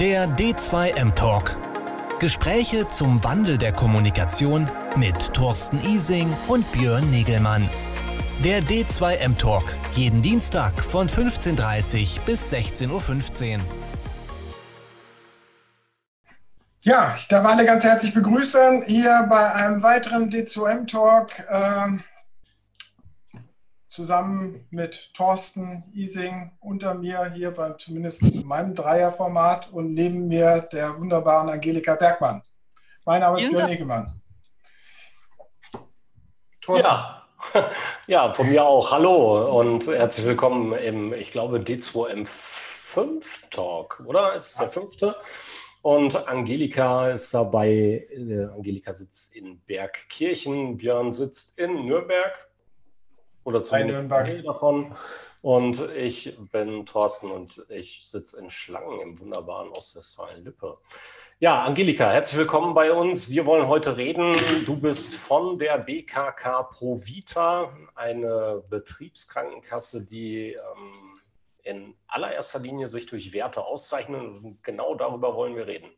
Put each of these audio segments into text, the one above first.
Der D2M Talk. Gespräche zum Wandel der Kommunikation mit Thorsten Ising und Björn Negelmann. Der D2M Talk. Jeden Dienstag von 15.30 Uhr bis 16.15 Uhr. Ja, ich darf alle ganz herzlich begrüßen hier bei einem weiteren D2M Talk. Ähm zusammen mit Thorsten Ising unter mir hier beim zumindest in meinem Dreierformat und neben mir der wunderbaren Angelika Bergmann. Mein Name ist Björn Negemann. Ja. ja, von mir auch. Hallo und herzlich willkommen im, ich glaube, D2M5 Talk, oder? Ist es der fünfte? Und Angelika ist dabei. Äh, Angelika sitzt in Bergkirchen, Björn sitzt in Nürnberg oder zumindest Teil davon. Und ich bin Thorsten und ich sitze in Schlangen im wunderbaren Ostwestfalen-Lippe. Ja, Angelika, herzlich willkommen bei uns. Wir wollen heute reden. Du bist von der BKK Provita, eine Betriebskrankenkasse, die ähm, in allererster Linie sich durch Werte auszeichnet. Und genau darüber wollen wir reden.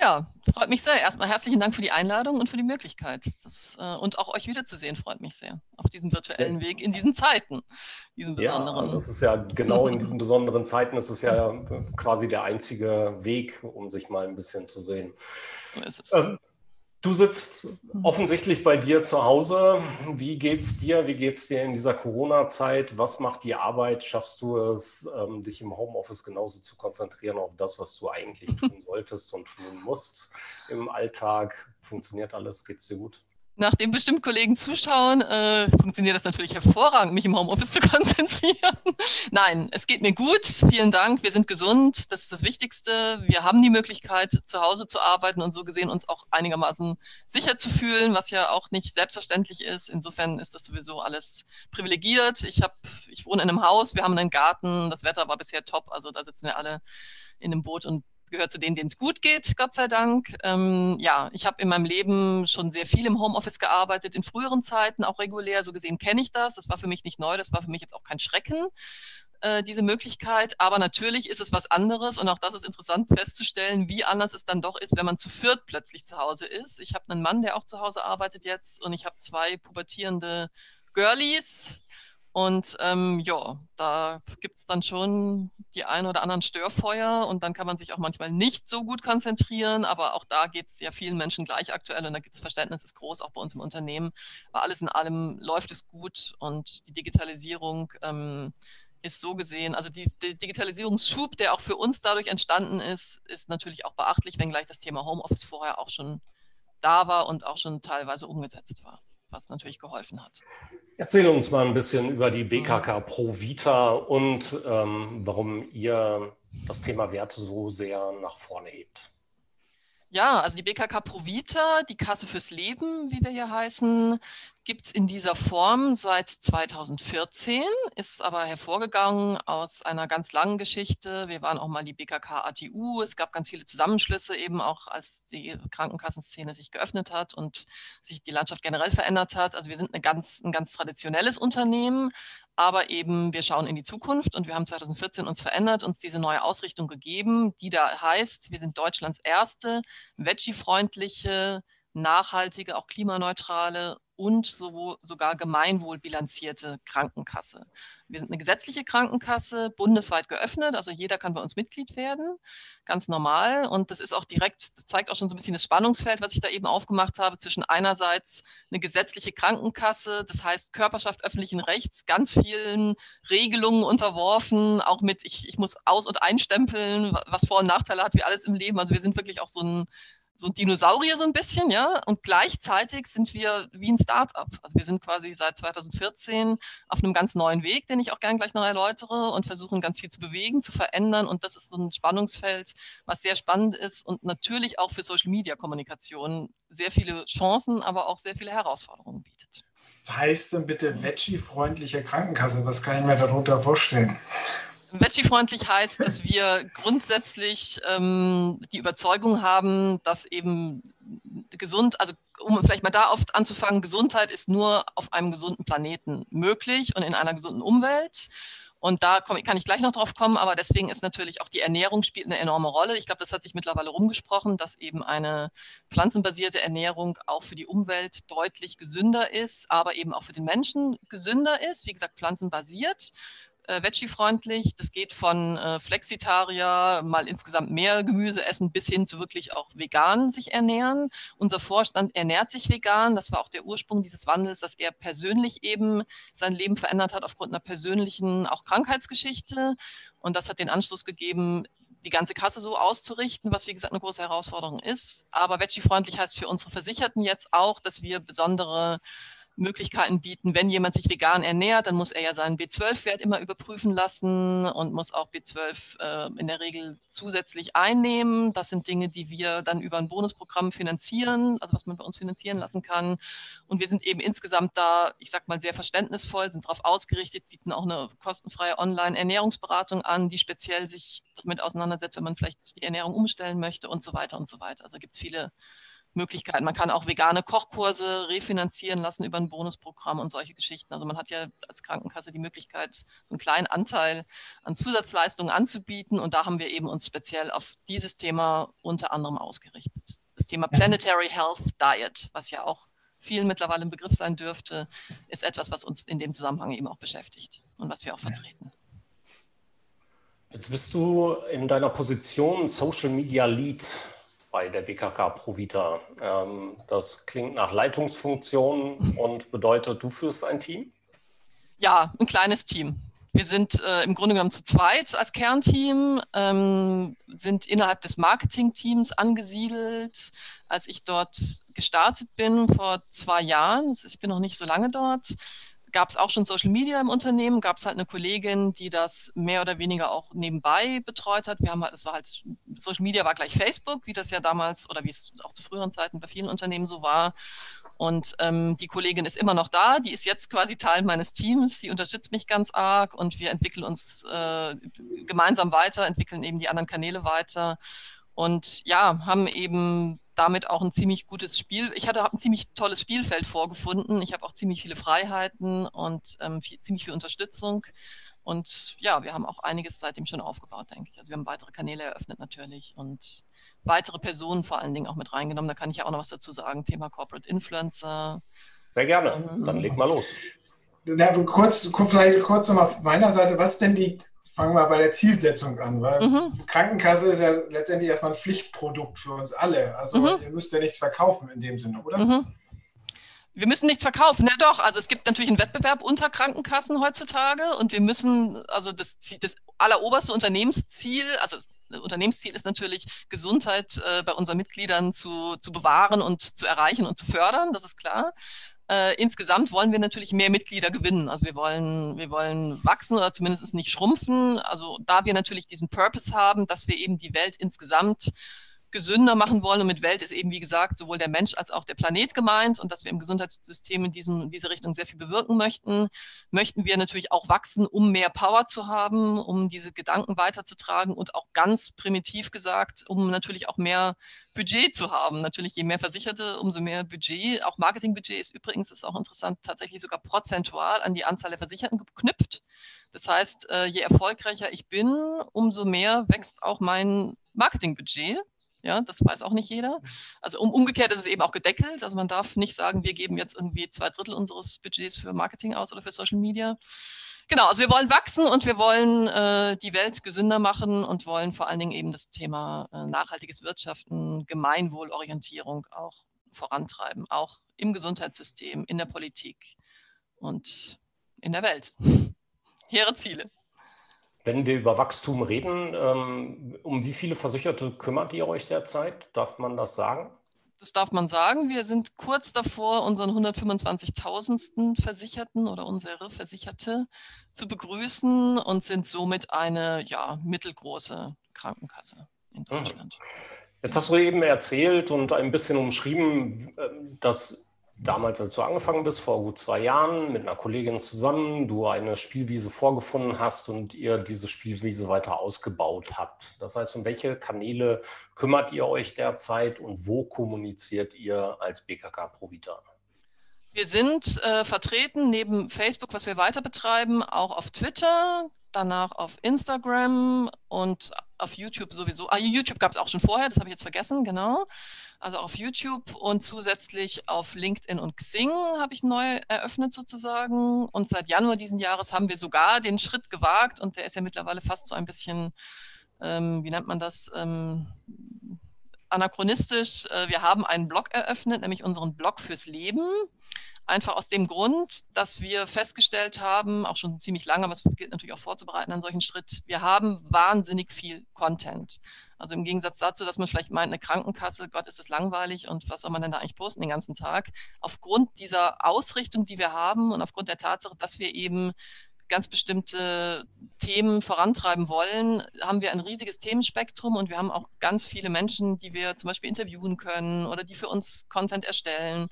Ja, freut mich sehr. Erstmal herzlichen Dank für die Einladung und für die Möglichkeit. Das, äh, und auch euch wiederzusehen, freut mich sehr. Auf diesem virtuellen Weg in diesen Zeiten. Diesen besonderen. Ja, das ist ja genau in diesen besonderen Zeiten, das ist ja quasi der einzige Weg, um sich mal ein bisschen zu sehen. So ist es. Ähm, Du sitzt offensichtlich bei dir zu Hause. Wie geht's dir? Wie geht's dir in dieser Corona-Zeit? Was macht die Arbeit? Schaffst du es, ähm, dich im Homeoffice genauso zu konzentrieren auf das, was du eigentlich tun solltest und tun musst im Alltag? Funktioniert alles? Geht's dir gut? Nachdem bestimmt Kollegen zuschauen, äh, funktioniert das natürlich hervorragend, mich im Homeoffice zu konzentrieren. Nein, es geht mir gut. Vielen Dank. Wir sind gesund. Das ist das Wichtigste. Wir haben die Möglichkeit, zu Hause zu arbeiten und so gesehen uns auch einigermaßen sicher zu fühlen, was ja auch nicht selbstverständlich ist. Insofern ist das sowieso alles privilegiert. Ich, hab, ich wohne in einem Haus, wir haben einen Garten. Das Wetter war bisher top. Also da sitzen wir alle in einem Boot und gehört zu denen, denen es gut geht, Gott sei Dank. Ähm, ja, ich habe in meinem Leben schon sehr viel im Homeoffice gearbeitet, in früheren Zeiten auch regulär. So gesehen kenne ich das. Das war für mich nicht neu, das war für mich jetzt auch kein Schrecken, äh, diese Möglichkeit. Aber natürlich ist es was anderes und auch das ist interessant festzustellen, wie anders es dann doch ist, wenn man zu viert plötzlich zu Hause ist. Ich habe einen Mann, der auch zu Hause arbeitet jetzt und ich habe zwei pubertierende Girlies und ähm, ja, da gibt es dann schon die ein oder anderen Störfeuer und dann kann man sich auch manchmal nicht so gut konzentrieren, aber auch da geht es ja vielen Menschen gleich aktuell und da gibt es Verständnis, ist groß, auch bei uns im Unternehmen. Aber alles in allem läuft es gut und die Digitalisierung ähm, ist so gesehen, also die, der Digitalisierungsschub, der auch für uns dadurch entstanden ist, ist natürlich auch beachtlich, wenngleich das Thema Homeoffice vorher auch schon da war und auch schon teilweise umgesetzt war was natürlich geholfen hat. Erzähle uns mal ein bisschen über die BKK Pro Vita und ähm, warum ihr das Thema Werte so sehr nach vorne hebt. Ja, also die BKK Provita, die Kasse fürs Leben, wie wir hier heißen, gibt es in dieser Form seit 2014, ist aber hervorgegangen aus einer ganz langen Geschichte. Wir waren auch mal die BKK ATU. Es gab ganz viele Zusammenschlüsse, eben auch als die Krankenkassenszene sich geöffnet hat und sich die Landschaft generell verändert hat. Also wir sind eine ganz, ein ganz traditionelles Unternehmen, aber eben wir schauen in die Zukunft und wir haben 2014 uns verändert, uns diese neue Ausrichtung gegeben, die da heißt, wir sind Deutschlands erste veggie-freundliche, nachhaltige, auch klimaneutrale und so, sogar gemeinwohlbilanzierte Krankenkasse. Wir sind eine gesetzliche Krankenkasse, bundesweit geöffnet, also jeder kann bei uns Mitglied werden, ganz normal. Und das ist auch direkt, das zeigt auch schon so ein bisschen das Spannungsfeld, was ich da eben aufgemacht habe, zwischen einerseits eine gesetzliche Krankenkasse, das heißt Körperschaft öffentlichen Rechts, ganz vielen Regelungen unterworfen, auch mit, ich, ich muss aus- und einstempeln, was Vor- und Nachteile hat, wie alles im Leben. Also wir sind wirklich auch so ein so ein Dinosaurier so ein bisschen, ja. Und gleichzeitig sind wir wie ein Startup. Also wir sind quasi seit 2014 auf einem ganz neuen Weg, den ich auch gern gleich noch erläutere und versuchen ganz viel zu bewegen, zu verändern. Und das ist so ein Spannungsfeld, was sehr spannend ist und natürlich auch für Social Media Kommunikation sehr viele Chancen, aber auch sehr viele Herausforderungen bietet. Was heißt denn bitte Veggie-freundliche Krankenkasse? Was kann ich mir darunter vorstellen? Veggie-freundlich heißt, dass wir grundsätzlich ähm, die Überzeugung haben, dass eben gesund, also um vielleicht mal da oft anzufangen, Gesundheit ist nur auf einem gesunden Planeten möglich und in einer gesunden Umwelt. Und da komm, kann ich gleich noch drauf kommen, aber deswegen ist natürlich auch die Ernährung spielt eine enorme Rolle. Ich glaube, das hat sich mittlerweile rumgesprochen, dass eben eine pflanzenbasierte Ernährung auch für die Umwelt deutlich gesünder ist, aber eben auch für den Menschen gesünder ist. Wie gesagt, pflanzenbasiert äh, Veggie-freundlich. Das geht von äh, Flexitarier, mal insgesamt mehr Gemüse essen, bis hin zu wirklich auch vegan sich ernähren. Unser Vorstand ernährt sich vegan. Das war auch der Ursprung dieses Wandels, dass er persönlich eben sein Leben verändert hat aufgrund einer persönlichen auch Krankheitsgeschichte. Und das hat den Anschluss gegeben, die ganze Kasse so auszurichten, was wie gesagt eine große Herausforderung ist. Aber Veggie-freundlich heißt für unsere Versicherten jetzt auch, dass wir besondere Möglichkeiten bieten. Wenn jemand sich vegan ernährt, dann muss er ja seinen B12-Wert immer überprüfen lassen und muss auch B12 äh, in der Regel zusätzlich einnehmen. Das sind Dinge, die wir dann über ein Bonusprogramm finanzieren, also was man bei uns finanzieren lassen kann. Und wir sind eben insgesamt da, ich sag mal, sehr verständnisvoll, sind darauf ausgerichtet, bieten auch eine kostenfreie Online-Ernährungsberatung an, die speziell sich damit auseinandersetzt, wenn man vielleicht die Ernährung umstellen möchte und so weiter und so weiter. Also gibt es viele Möglichkeiten. Man kann auch vegane Kochkurse refinanzieren lassen über ein Bonusprogramm und solche Geschichten. Also man hat ja als Krankenkasse die Möglichkeit, so einen kleinen Anteil an Zusatzleistungen anzubieten. Und da haben wir eben uns speziell auf dieses Thema unter anderem ausgerichtet. Das Thema Planetary Health Diet, was ja auch vielen mittlerweile ein Begriff sein dürfte, ist etwas, was uns in dem Zusammenhang eben auch beschäftigt und was wir auch vertreten. Jetzt bist du in deiner Position Social Media Lead bei der BKK Provita. Ähm, das klingt nach Leitungsfunktion und bedeutet, du führst ein Team? Ja, ein kleines Team. Wir sind äh, im Grunde genommen zu zweit als Kernteam, ähm, sind innerhalb des Marketingteams angesiedelt. Als ich dort gestartet bin vor zwei Jahren, ich bin noch nicht so lange dort, gab es auch schon Social Media im Unternehmen, gab es halt eine Kollegin, die das mehr oder weniger auch nebenbei betreut hat. Wir haben halt, es war halt, Social Media war gleich Facebook, wie das ja damals oder wie es auch zu früheren Zeiten bei vielen Unternehmen so war. Und ähm, die Kollegin ist immer noch da, die ist jetzt quasi Teil meines Teams, die unterstützt mich ganz arg und wir entwickeln uns äh, gemeinsam weiter, entwickeln eben die anderen Kanäle weiter und ja, haben eben damit auch ein ziemlich gutes Spiel. Ich hatte ein ziemlich tolles Spielfeld vorgefunden. Ich habe auch ziemlich viele Freiheiten und ähm, viel, ziemlich viel Unterstützung. Und ja, wir haben auch einiges seitdem schon aufgebaut, denke ich. Also wir haben weitere Kanäle eröffnet natürlich und weitere Personen vor allen Dingen auch mit reingenommen. Da kann ich ja auch noch was dazu sagen. Thema Corporate Influencer. Sehr gerne. Ähm, Dann leg mal los. Na, kurz, vielleicht kurz nochmal auf meiner Seite. Was denn die fangen wir bei der Zielsetzung an, weil mhm. Krankenkasse ist ja letztendlich erstmal ein Pflichtprodukt für uns alle. Also mhm. ihr müsst ja nichts verkaufen in dem Sinne, oder? Mhm. Wir müssen nichts verkaufen. Na doch, also es gibt natürlich einen Wettbewerb unter Krankenkassen heutzutage und wir müssen, also das, das alleroberste Unternehmensziel, also das Unternehmensziel ist natürlich, Gesundheit äh, bei unseren Mitgliedern zu, zu bewahren und zu erreichen und zu fördern, das ist klar. Äh, insgesamt wollen wir natürlich mehr Mitglieder gewinnen. Also wir wollen, wir wollen wachsen oder zumindest nicht schrumpfen. Also da wir natürlich diesen Purpose haben, dass wir eben die Welt insgesamt gesünder machen wollen. Und mit Welt ist eben, wie gesagt, sowohl der Mensch als auch der Planet gemeint und dass wir im Gesundheitssystem in, diesem, in diese Richtung sehr viel bewirken möchten, möchten wir natürlich auch wachsen, um mehr Power zu haben, um diese Gedanken weiterzutragen und auch ganz primitiv gesagt, um natürlich auch mehr Budget zu haben. Natürlich, je mehr Versicherte, umso mehr Budget. Auch Marketingbudget ist übrigens, ist auch interessant, tatsächlich sogar prozentual an die Anzahl der Versicherten geknüpft. Das heißt, äh, je erfolgreicher ich bin, umso mehr wächst auch mein Marketingbudget. Ja, das weiß auch nicht jeder. Also um, umgekehrt ist es eben auch gedeckelt. Also man darf nicht sagen, wir geben jetzt irgendwie zwei Drittel unseres Budgets für Marketing aus oder für Social Media. Genau, also wir wollen wachsen und wir wollen äh, die Welt gesünder machen und wollen vor allen Dingen eben das Thema äh, nachhaltiges Wirtschaften, Gemeinwohlorientierung auch vorantreiben, auch im Gesundheitssystem, in der Politik und in der Welt. Hehre Ziele. Wenn wir über Wachstum reden, ähm, um wie viele Versicherte kümmert ihr euch derzeit? Darf man das sagen? Das darf man sagen. Wir sind kurz davor, unseren 125.000. Versicherten oder unsere Versicherte zu begrüßen und sind somit eine ja, mittelgroße Krankenkasse in mhm. Deutschland. Jetzt hast du eben erzählt und ein bisschen umschrieben, ähm, dass damals, als du angefangen bist, vor gut zwei Jahren, mit einer Kollegin zusammen, du eine Spielwiese vorgefunden hast und ihr diese Spielwiese weiter ausgebaut habt. Das heißt, um welche Kanäle kümmert ihr euch derzeit und wo kommuniziert ihr als BKK Provita? Wir sind äh, vertreten neben Facebook, was wir weiter betreiben, auch auf Twitter. Danach auf Instagram und auf YouTube sowieso. Ah, YouTube gab es auch schon vorher, das habe ich jetzt vergessen, genau. Also auf YouTube und zusätzlich auf LinkedIn und Xing habe ich neu eröffnet sozusagen. Und seit Januar diesen Jahres haben wir sogar den Schritt gewagt und der ist ja mittlerweile fast so ein bisschen, ähm, wie nennt man das, ähm, anachronistisch. Äh, wir haben einen Blog eröffnet, nämlich unseren Blog fürs Leben. Einfach aus dem Grund, dass wir festgestellt haben, auch schon ziemlich lange, aber es gilt natürlich auch vorzubereiten an solchen Schritt, wir haben wahnsinnig viel Content. Also im Gegensatz dazu, dass man vielleicht meint, eine Krankenkasse, Gott, ist es langweilig und was soll man denn da eigentlich posten den ganzen Tag? Aufgrund dieser Ausrichtung, die wir haben und aufgrund der Tatsache, dass wir eben ganz bestimmte Themen vorantreiben wollen, haben wir ein riesiges Themenspektrum und wir haben auch ganz viele Menschen, die wir zum Beispiel interviewen können oder die für uns Content erstellen.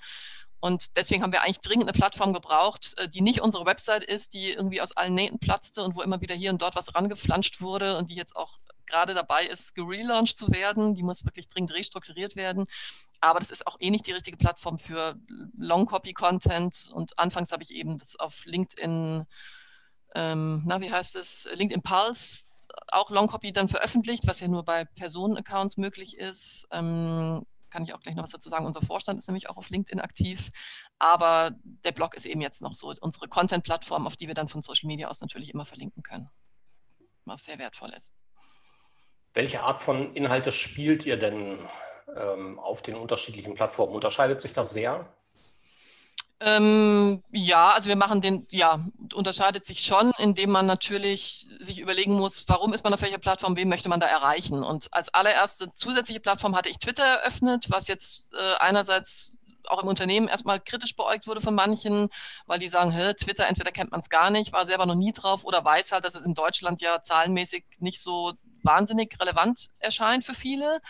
Und deswegen haben wir eigentlich dringend eine Plattform gebraucht, äh, die nicht unsere Website ist, die irgendwie aus allen Nähten platzte und wo immer wieder hier und dort was rangeflanscht wurde und die jetzt auch gerade dabei ist, gelauncht zu werden. Die muss wirklich dringend restrukturiert werden. Aber das ist auch eh nicht die richtige Plattform für Long-Copy-Content. Und anfangs habe ich eben das auf LinkedIn, ähm, na, wie heißt es, LinkedIn Pulse auch Long-Copy dann veröffentlicht, was ja nur bei Personenaccounts möglich ist. Ähm, kann ich auch gleich noch was dazu sagen. Unser Vorstand ist nämlich auch auf LinkedIn aktiv. Aber der Blog ist eben jetzt noch so unsere Content-Plattform, auf die wir dann von Social Media aus natürlich immer verlinken können. Was sehr wertvoll ist. Welche Art von Inhalte spielt ihr denn ähm, auf den unterschiedlichen Plattformen? Unterscheidet sich das sehr? Ähm, ja, also wir machen den, ja, unterscheidet sich schon, indem man natürlich sich überlegen muss, warum ist man auf welcher Plattform, wen möchte man da erreichen. Und als allererste zusätzliche Plattform hatte ich Twitter eröffnet, was jetzt äh, einerseits auch im Unternehmen erstmal kritisch beäugt wurde von manchen, weil die sagen, Twitter, entweder kennt man es gar nicht, war selber noch nie drauf oder weiß halt, dass es in Deutschland ja zahlenmäßig nicht so wahnsinnig relevant erscheint für viele.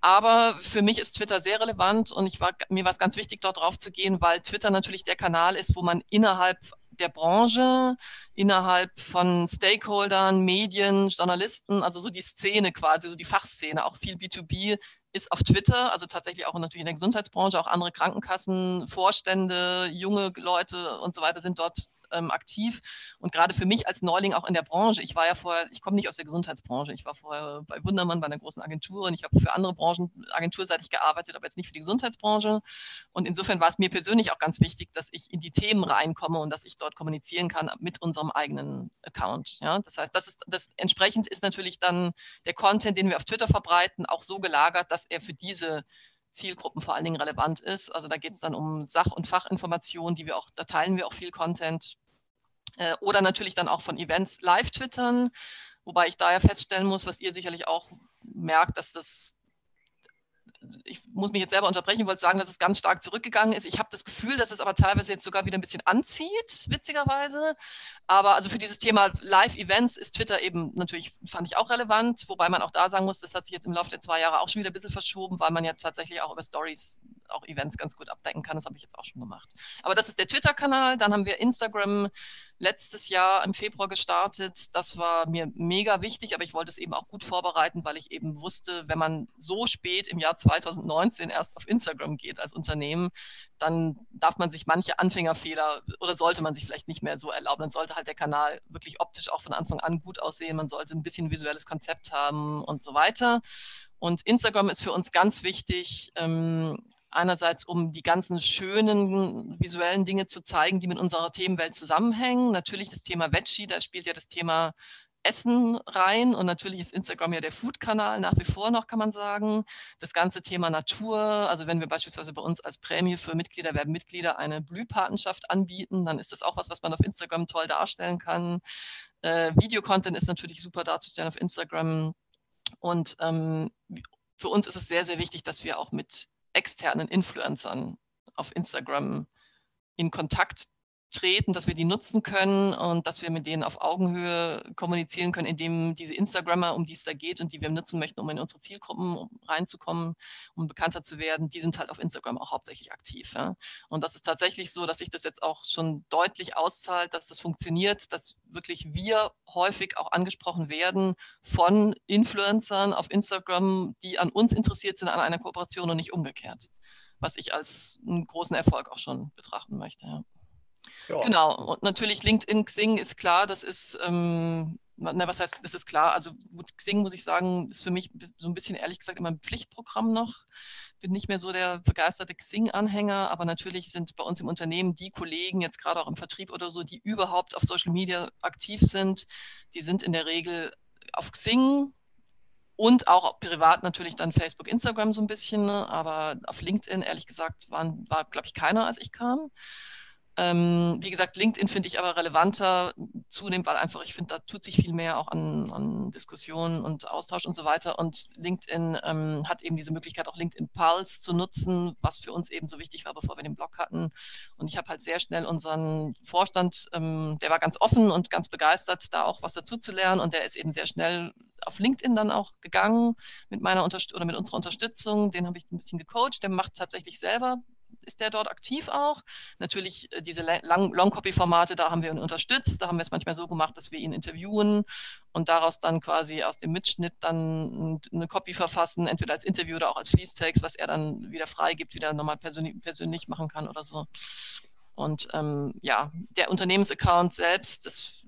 Aber für mich ist Twitter sehr relevant und ich war, mir war es ganz wichtig, dort drauf zu gehen, weil Twitter natürlich der Kanal ist, wo man innerhalb der Branche, innerhalb von Stakeholdern, Medien, Journalisten, also so die Szene quasi, so die Fachszene, auch viel B2B ist auf Twitter, also tatsächlich auch natürlich in der Gesundheitsbranche, auch andere Krankenkassen, Vorstände, junge Leute und so weiter sind dort ähm, aktiv. Und gerade für mich als Neuling auch in der Branche, ich war ja vorher, ich komme nicht aus der Gesundheitsbranche, ich war vorher bei Wundermann bei einer großen Agentur und ich habe für andere Branchen agenturseitig gearbeitet, aber jetzt nicht für die Gesundheitsbranche. Und insofern war es mir persönlich auch ganz wichtig, dass ich in die Themen reinkomme und dass ich dort kommunizieren kann mit unserem eigenen Account. Ja? Das heißt, das ist das entsprechend ist natürlich dann der Content, den wir auf Twitter verbreiten, auch so gelagert, dass er für diese Zielgruppen vor allen Dingen relevant ist. Also da geht es dann um Sach- und Fachinformationen, die wir auch, da teilen wir auch viel Content. Äh, oder natürlich dann auch von Events live twittern, wobei ich da ja feststellen muss, was ihr sicherlich auch merkt, dass das ich muss mich jetzt selber unterbrechen, wollte sagen, dass es ganz stark zurückgegangen ist. Ich habe das Gefühl, dass es aber teilweise jetzt sogar wieder ein bisschen anzieht, witzigerweise. Aber also für dieses Thema Live-Events ist Twitter eben natürlich, fand ich auch relevant, wobei man auch da sagen muss, das hat sich jetzt im Laufe der zwei Jahre auch schon wieder ein bisschen verschoben, weil man ja tatsächlich auch über Stories auch Events ganz gut abdecken kann. Das habe ich jetzt auch schon gemacht. Aber das ist der Twitter-Kanal. Dann haben wir Instagram letztes Jahr im Februar gestartet. Das war mir mega wichtig, aber ich wollte es eben auch gut vorbereiten, weil ich eben wusste, wenn man so spät im Jahr 2019 erst auf Instagram geht als Unternehmen, dann darf man sich manche Anfängerfehler oder sollte man sich vielleicht nicht mehr so erlauben. Dann sollte halt der Kanal wirklich optisch auch von Anfang an gut aussehen. Man sollte ein bisschen visuelles Konzept haben und so weiter. Und Instagram ist für uns ganz wichtig, ähm, Einerseits, um die ganzen schönen visuellen Dinge zu zeigen, die mit unserer Themenwelt zusammenhängen. Natürlich das Thema Veggie, da spielt ja das Thema Essen rein und natürlich ist Instagram ja der Food-Kanal nach wie vor noch, kann man sagen. Das ganze Thema Natur, also wenn wir beispielsweise bei uns als Prämie für Mitglieder, werden Mitglieder eine Blühpatenschaft anbieten, dann ist das auch was, was man auf Instagram toll darstellen kann. Äh, Videocontent ist natürlich super darzustellen auf Instagram und ähm, für uns ist es sehr, sehr wichtig, dass wir auch mit externen Influencern auf Instagram in Kontakt treten, dass wir die nutzen können und dass wir mit denen auf Augenhöhe kommunizieren können, indem diese Instagrammer, um die es da geht und die wir nutzen möchten, um in unsere Zielgruppen reinzukommen, um bekannter zu werden, die sind halt auf Instagram auch hauptsächlich aktiv. Ja. Und das ist tatsächlich so, dass sich das jetzt auch schon deutlich auszahlt, dass das funktioniert, dass wirklich wir häufig auch angesprochen werden von Influencern auf Instagram, die an uns interessiert sind, an einer Kooperation und nicht umgekehrt, was ich als einen großen Erfolg auch schon betrachten möchte. Ja. Ja, genau, und natürlich LinkedIn Xing ist klar, das ist ähm, na, was heißt, das ist klar. Also gut, Xing, muss ich sagen, ist für mich so ein bisschen ehrlich gesagt immer ein Pflichtprogramm noch. Bin nicht mehr so der begeisterte Xing-Anhänger, aber natürlich sind bei uns im Unternehmen die Kollegen, jetzt gerade auch im Vertrieb oder so, die überhaupt auf Social Media aktiv sind, die sind in der Regel auf Xing und auch privat natürlich dann Facebook, Instagram so ein bisschen, ne? aber auf LinkedIn, ehrlich gesagt, waren, war, glaube ich, keiner, als ich kam. Ähm, wie gesagt, LinkedIn finde ich aber relevanter zunehmend, weil einfach ich finde, da tut sich viel mehr auch an, an Diskussionen und Austausch und so weiter. Und LinkedIn ähm, hat eben diese Möglichkeit, auch LinkedIn Pulse zu nutzen, was für uns eben so wichtig war, bevor wir den Blog hatten. Und ich habe halt sehr schnell unseren Vorstand, ähm, der war ganz offen und ganz begeistert, da auch was dazu zu lernen. Und der ist eben sehr schnell auf LinkedIn dann auch gegangen mit meiner Unterst oder mit unserer Unterstützung. Den habe ich ein bisschen gecoacht. Der macht tatsächlich selber ist der dort aktiv auch. Natürlich äh, diese Long-Copy-Formate, da haben wir ihn unterstützt. Da haben wir es manchmal so gemacht, dass wir ihn interviewen und daraus dann quasi aus dem Mitschnitt dann eine Copy verfassen, entweder als Interview oder auch als Fließtext, was er dann wieder freigibt, wieder nochmal persönlich, persönlich machen kann oder so. Und ähm, ja, der Unternehmensaccount selbst, das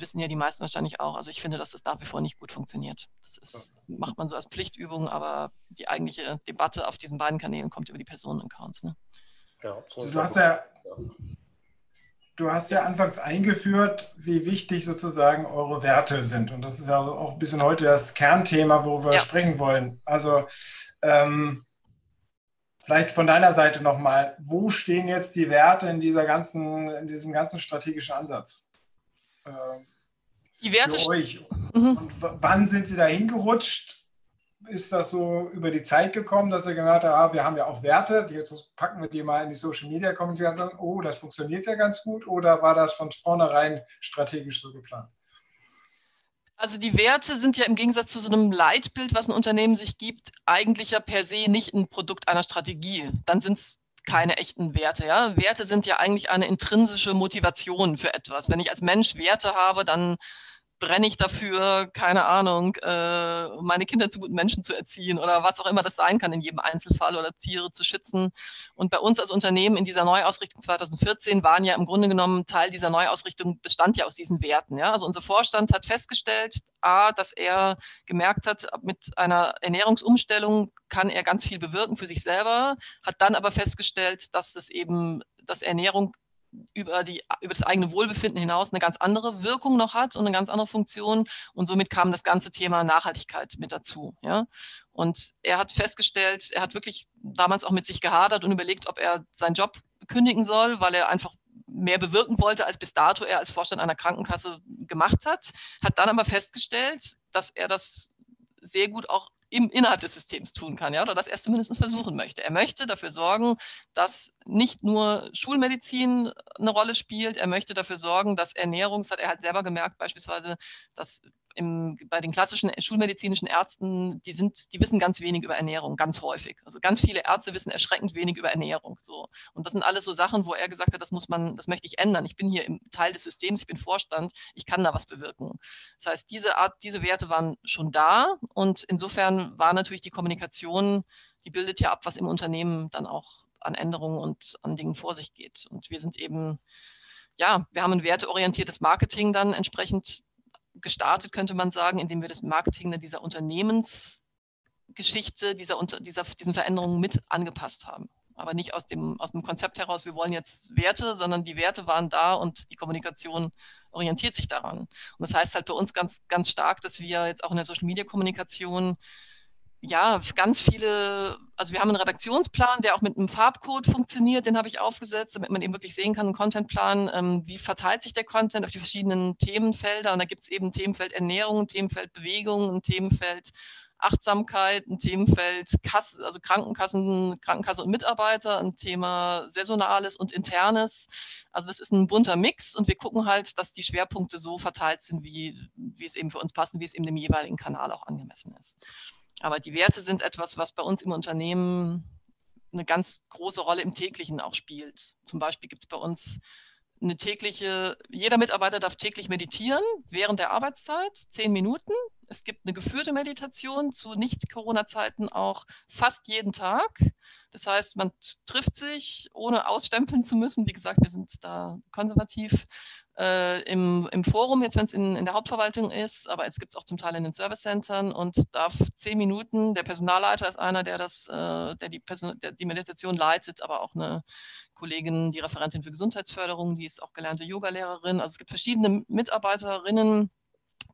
wissen ja die meisten wahrscheinlich auch. Also ich finde, dass das nach wie vor nicht gut funktioniert. Das ist, macht man so als Pflichtübung, aber die eigentliche Debatte auf diesen beiden Kanälen kommt über die Personenaccounts. Ne? Ja, so du, hast ja, du hast ja anfangs eingeführt, wie wichtig sozusagen eure Werte sind. Und das ist ja auch ein bisschen heute das Kernthema, wo wir ja. sprechen wollen. Also ähm, vielleicht von deiner Seite nochmal, wo stehen jetzt die Werte in dieser ganzen, in diesem ganzen strategischen Ansatz? Ähm, die Werte für euch. Mhm. Und wann sind Sie da hingerutscht? Ist das so über die Zeit gekommen, dass ihr gemerkt habt, ah, wir haben ja auch Werte, jetzt packen wir die mal in die Social Media Kommunikation, oh, das funktioniert ja ganz gut, oder war das von vornherein strategisch so geplant? Also die Werte sind ja im Gegensatz zu so einem Leitbild, was ein Unternehmen sich gibt, eigentlich ja per se nicht ein Produkt einer Strategie. Dann sind es keine echten Werte. Ja? Werte sind ja eigentlich eine intrinsische Motivation für etwas. Wenn ich als Mensch Werte habe, dann brenne ich dafür, keine Ahnung, äh, meine Kinder zu guten Menschen zu erziehen oder was auch immer das sein kann in jedem Einzelfall oder Tiere zu schützen. Und bei uns als Unternehmen in dieser Neuausrichtung 2014 waren ja im Grunde genommen Teil dieser Neuausrichtung bestand ja aus diesen Werten. Ja? Also unser Vorstand hat festgestellt, A, dass er gemerkt hat, mit einer Ernährungsumstellung kann er ganz viel bewirken für sich selber, hat dann aber festgestellt, dass es eben, dass Ernährung über, die, über das eigene Wohlbefinden hinaus eine ganz andere Wirkung noch hat und eine ganz andere Funktion. Und somit kam das ganze Thema Nachhaltigkeit mit dazu. Ja? Und er hat festgestellt, er hat wirklich damals auch mit sich gehadert und überlegt, ob er seinen Job kündigen soll, weil er einfach mehr bewirken wollte, als bis dato er als Vorstand einer Krankenkasse gemacht hat, hat dann aber festgestellt, dass er das sehr gut auch im, innerhalb des Systems tun kann, ja, oder das er zumindest versuchen möchte. Er möchte dafür sorgen, dass nicht nur Schulmedizin eine Rolle spielt, er möchte dafür sorgen, dass Ernährung, das hat er halt selber gemerkt, beispielsweise, dass im, bei den klassischen schulmedizinischen Ärzten, die sind, die wissen ganz wenig über Ernährung, ganz häufig. Also ganz viele Ärzte wissen erschreckend wenig über Ernährung. So. Und das sind alles so Sachen, wo er gesagt hat, das muss man, das möchte ich ändern. Ich bin hier im Teil des Systems, ich bin Vorstand, ich kann da was bewirken. Das heißt, diese Art, diese Werte waren schon da und insofern war natürlich die Kommunikation, die bildet ja ab, was im Unternehmen dann auch an Änderungen und an Dingen vor sich geht. Und wir sind eben ja, wir haben ein werteorientiertes Marketing dann entsprechend gestartet, könnte man sagen, indem wir das Marketing dieser Unternehmensgeschichte, dieser, dieser, diesen Veränderungen mit angepasst haben. Aber nicht aus dem, aus dem Konzept heraus, wir wollen jetzt Werte, sondern die Werte waren da und die Kommunikation orientiert sich daran. Und das heißt halt bei uns ganz, ganz stark, dass wir jetzt auch in der Social Media Kommunikation ja, ganz viele, also wir haben einen Redaktionsplan, der auch mit einem Farbcode funktioniert, den habe ich aufgesetzt, damit man eben wirklich sehen kann, einen Contentplan, ähm, wie verteilt sich der Content auf die verschiedenen Themenfelder. Und da gibt es eben Themenfeld Ernährung, Themenfeld Bewegung, ein Themenfeld Achtsamkeit, ein Themenfeld Kasse, also Krankenkassen, Krankenkasse und Mitarbeiter, ein Thema Saisonales und Internes. Also das ist ein bunter Mix und wir gucken halt, dass die Schwerpunkte so verteilt sind, wie, wie es eben für uns passt und wie es eben dem jeweiligen Kanal auch angemessen ist. Aber die Werte sind etwas, was bei uns im Unternehmen eine ganz große Rolle im täglichen auch spielt. Zum Beispiel gibt es bei uns eine tägliche, jeder Mitarbeiter darf täglich meditieren während der Arbeitszeit, zehn Minuten. Es gibt eine geführte Meditation zu Nicht-Corona-Zeiten auch fast jeden Tag. Das heißt, man trifft sich, ohne ausstempeln zu müssen. Wie gesagt, wir sind da konservativ äh, im, im Forum, jetzt wenn es in, in der Hauptverwaltung ist, aber es gibt es auch zum Teil in den Service-Centern und darf zehn Minuten, der Personalleiter ist einer, der das, äh, der, die Person, der die Meditation leitet, aber auch eine Kollegin, die Referentin für Gesundheitsförderung, die ist auch gelernte Yogalehrerin. Also es gibt verschiedene Mitarbeiterinnen,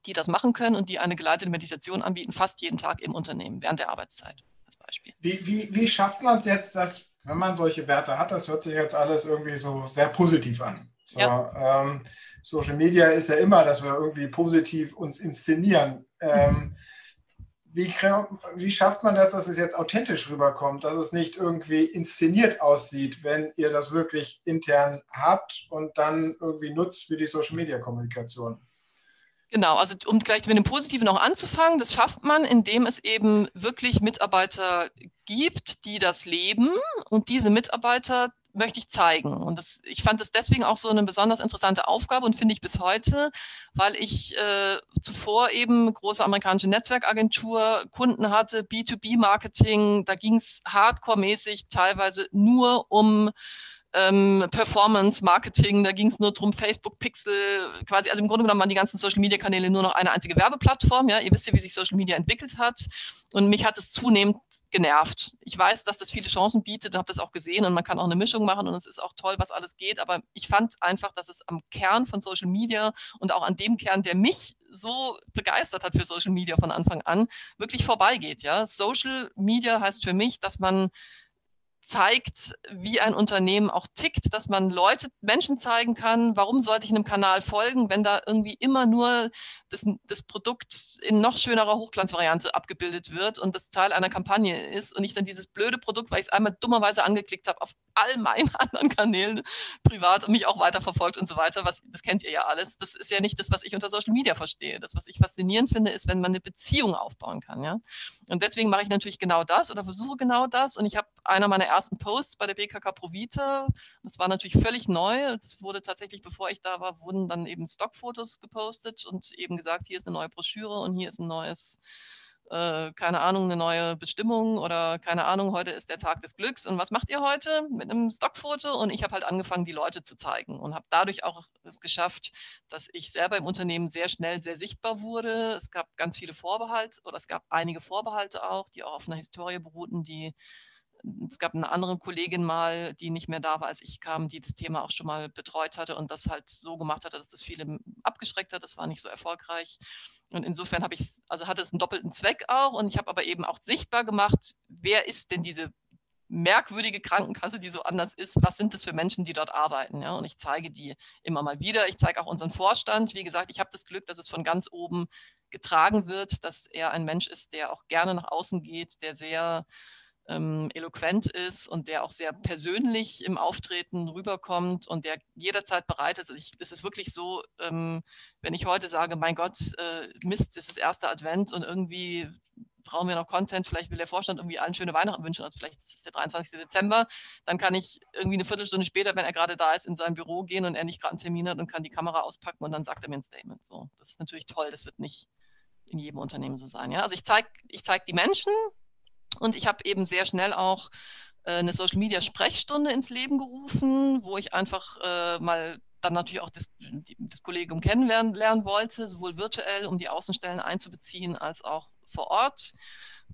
die das machen können und die eine geleitete Meditation anbieten, fast jeden Tag im Unternehmen, während der Arbeitszeit als Beispiel. Wie, wie, wie schafft man es jetzt, dass, wenn man solche Werte hat, das hört sich jetzt alles irgendwie so sehr positiv an. So, ja. ähm, Social Media ist ja immer, dass wir irgendwie positiv uns inszenieren. Ähm, wie, wie, schafft man das, dass es jetzt authentisch rüberkommt, dass es nicht irgendwie inszeniert aussieht, wenn ihr das wirklich intern habt und dann irgendwie nutzt für die Social Media Kommunikation? Genau, also um gleich mit dem Positiven noch anzufangen, das schafft man, indem es eben wirklich Mitarbeiter gibt, die das leben und diese Mitarbeiter möchte ich zeigen. Und das, ich fand es deswegen auch so eine besonders interessante Aufgabe und finde ich bis heute, weil ich äh, zuvor eben große amerikanische Netzwerkagentur, Kunden hatte, B2B-Marketing, da ging es hardcore-mäßig teilweise nur um ähm, Performance, Marketing, da ging es nur darum, Facebook, Pixel, quasi, also im Grunde genommen waren die ganzen Social Media Kanäle nur noch eine einzige Werbeplattform. Ja, ihr wisst ja, wie sich Social Media entwickelt hat. Und mich hat es zunehmend genervt. Ich weiß, dass das viele Chancen bietet, habe das auch gesehen und man kann auch eine Mischung machen und es ist auch toll, was alles geht. Aber ich fand einfach, dass es am Kern von Social Media und auch an dem Kern, der mich so begeistert hat für Social Media von Anfang an, wirklich vorbeigeht. Ja? Social Media heißt für mich, dass man zeigt, wie ein Unternehmen auch tickt, dass man Leute, Menschen zeigen kann, warum sollte ich einem Kanal folgen, wenn da irgendwie immer nur das, das Produkt in noch schönerer Hochglanzvariante abgebildet wird und das Teil einer Kampagne ist und ich dann dieses blöde Produkt, weil ich es einmal dummerweise angeklickt habe, auf all meinen anderen Kanälen privat und mich auch weiterverfolgt und so weiter, was, das kennt ihr ja alles. Das ist ja nicht das, was ich unter Social Media verstehe. Das, was ich faszinierend finde, ist, wenn man eine Beziehung aufbauen kann. Ja? Und deswegen mache ich natürlich genau das oder versuche genau das und ich habe einer meiner ersten Posts bei der BKK Provita. Das war natürlich völlig neu. Das wurde tatsächlich, bevor ich da war, wurden dann eben Stockfotos gepostet und eben gesagt, hier ist eine neue Broschüre und hier ist ein neues äh, keine Ahnung, eine neue Bestimmung oder keine Ahnung, heute ist der Tag des Glücks und was macht ihr heute mit einem Stockfoto? Und ich habe halt angefangen, die Leute zu zeigen und habe dadurch auch es geschafft, dass ich selber im Unternehmen sehr schnell sehr sichtbar wurde. Es gab ganz viele Vorbehalte oder es gab einige Vorbehalte auch, die auch auf einer Historie beruhten, die es gab eine andere Kollegin mal, die nicht mehr da war, als ich kam, die das Thema auch schon mal betreut hatte und das halt so gemacht hatte, dass das viele abgeschreckt hat. Das war nicht so erfolgreich. Und insofern habe ich, also hatte es einen doppelten Zweck auch und ich habe aber eben auch sichtbar gemacht, wer ist denn diese merkwürdige Krankenkasse, die so anders ist. Was sind das für Menschen, die dort arbeiten? Ja? Und ich zeige die immer mal wieder. Ich zeige auch unseren Vorstand. Wie gesagt, ich habe das Glück, dass es von ganz oben getragen wird, dass er ein Mensch ist, der auch gerne nach außen geht, der sehr ähm, eloquent ist und der auch sehr persönlich im Auftreten rüberkommt und der jederzeit bereit ist. Also ich, es ist wirklich so, ähm, wenn ich heute sage, mein Gott, äh, Mist, es ist erster Advent und irgendwie brauchen wir noch Content, vielleicht will der Vorstand irgendwie allen schöne Weihnachten wünschen, also vielleicht ist es der 23. Dezember, dann kann ich irgendwie eine Viertelstunde später, wenn er gerade da ist, in sein Büro gehen und er nicht gerade einen Termin hat und kann die Kamera auspacken und dann sagt er mir ein Statement. So, das ist natürlich toll, das wird nicht in jedem Unternehmen so sein. Ja? Also ich zeige ich zeig die Menschen, und ich habe eben sehr schnell auch äh, eine Social Media Sprechstunde ins Leben gerufen, wo ich einfach äh, mal dann natürlich auch das, das Kollegium kennenlernen wollte, sowohl virtuell, um die Außenstellen einzubeziehen, als auch vor Ort,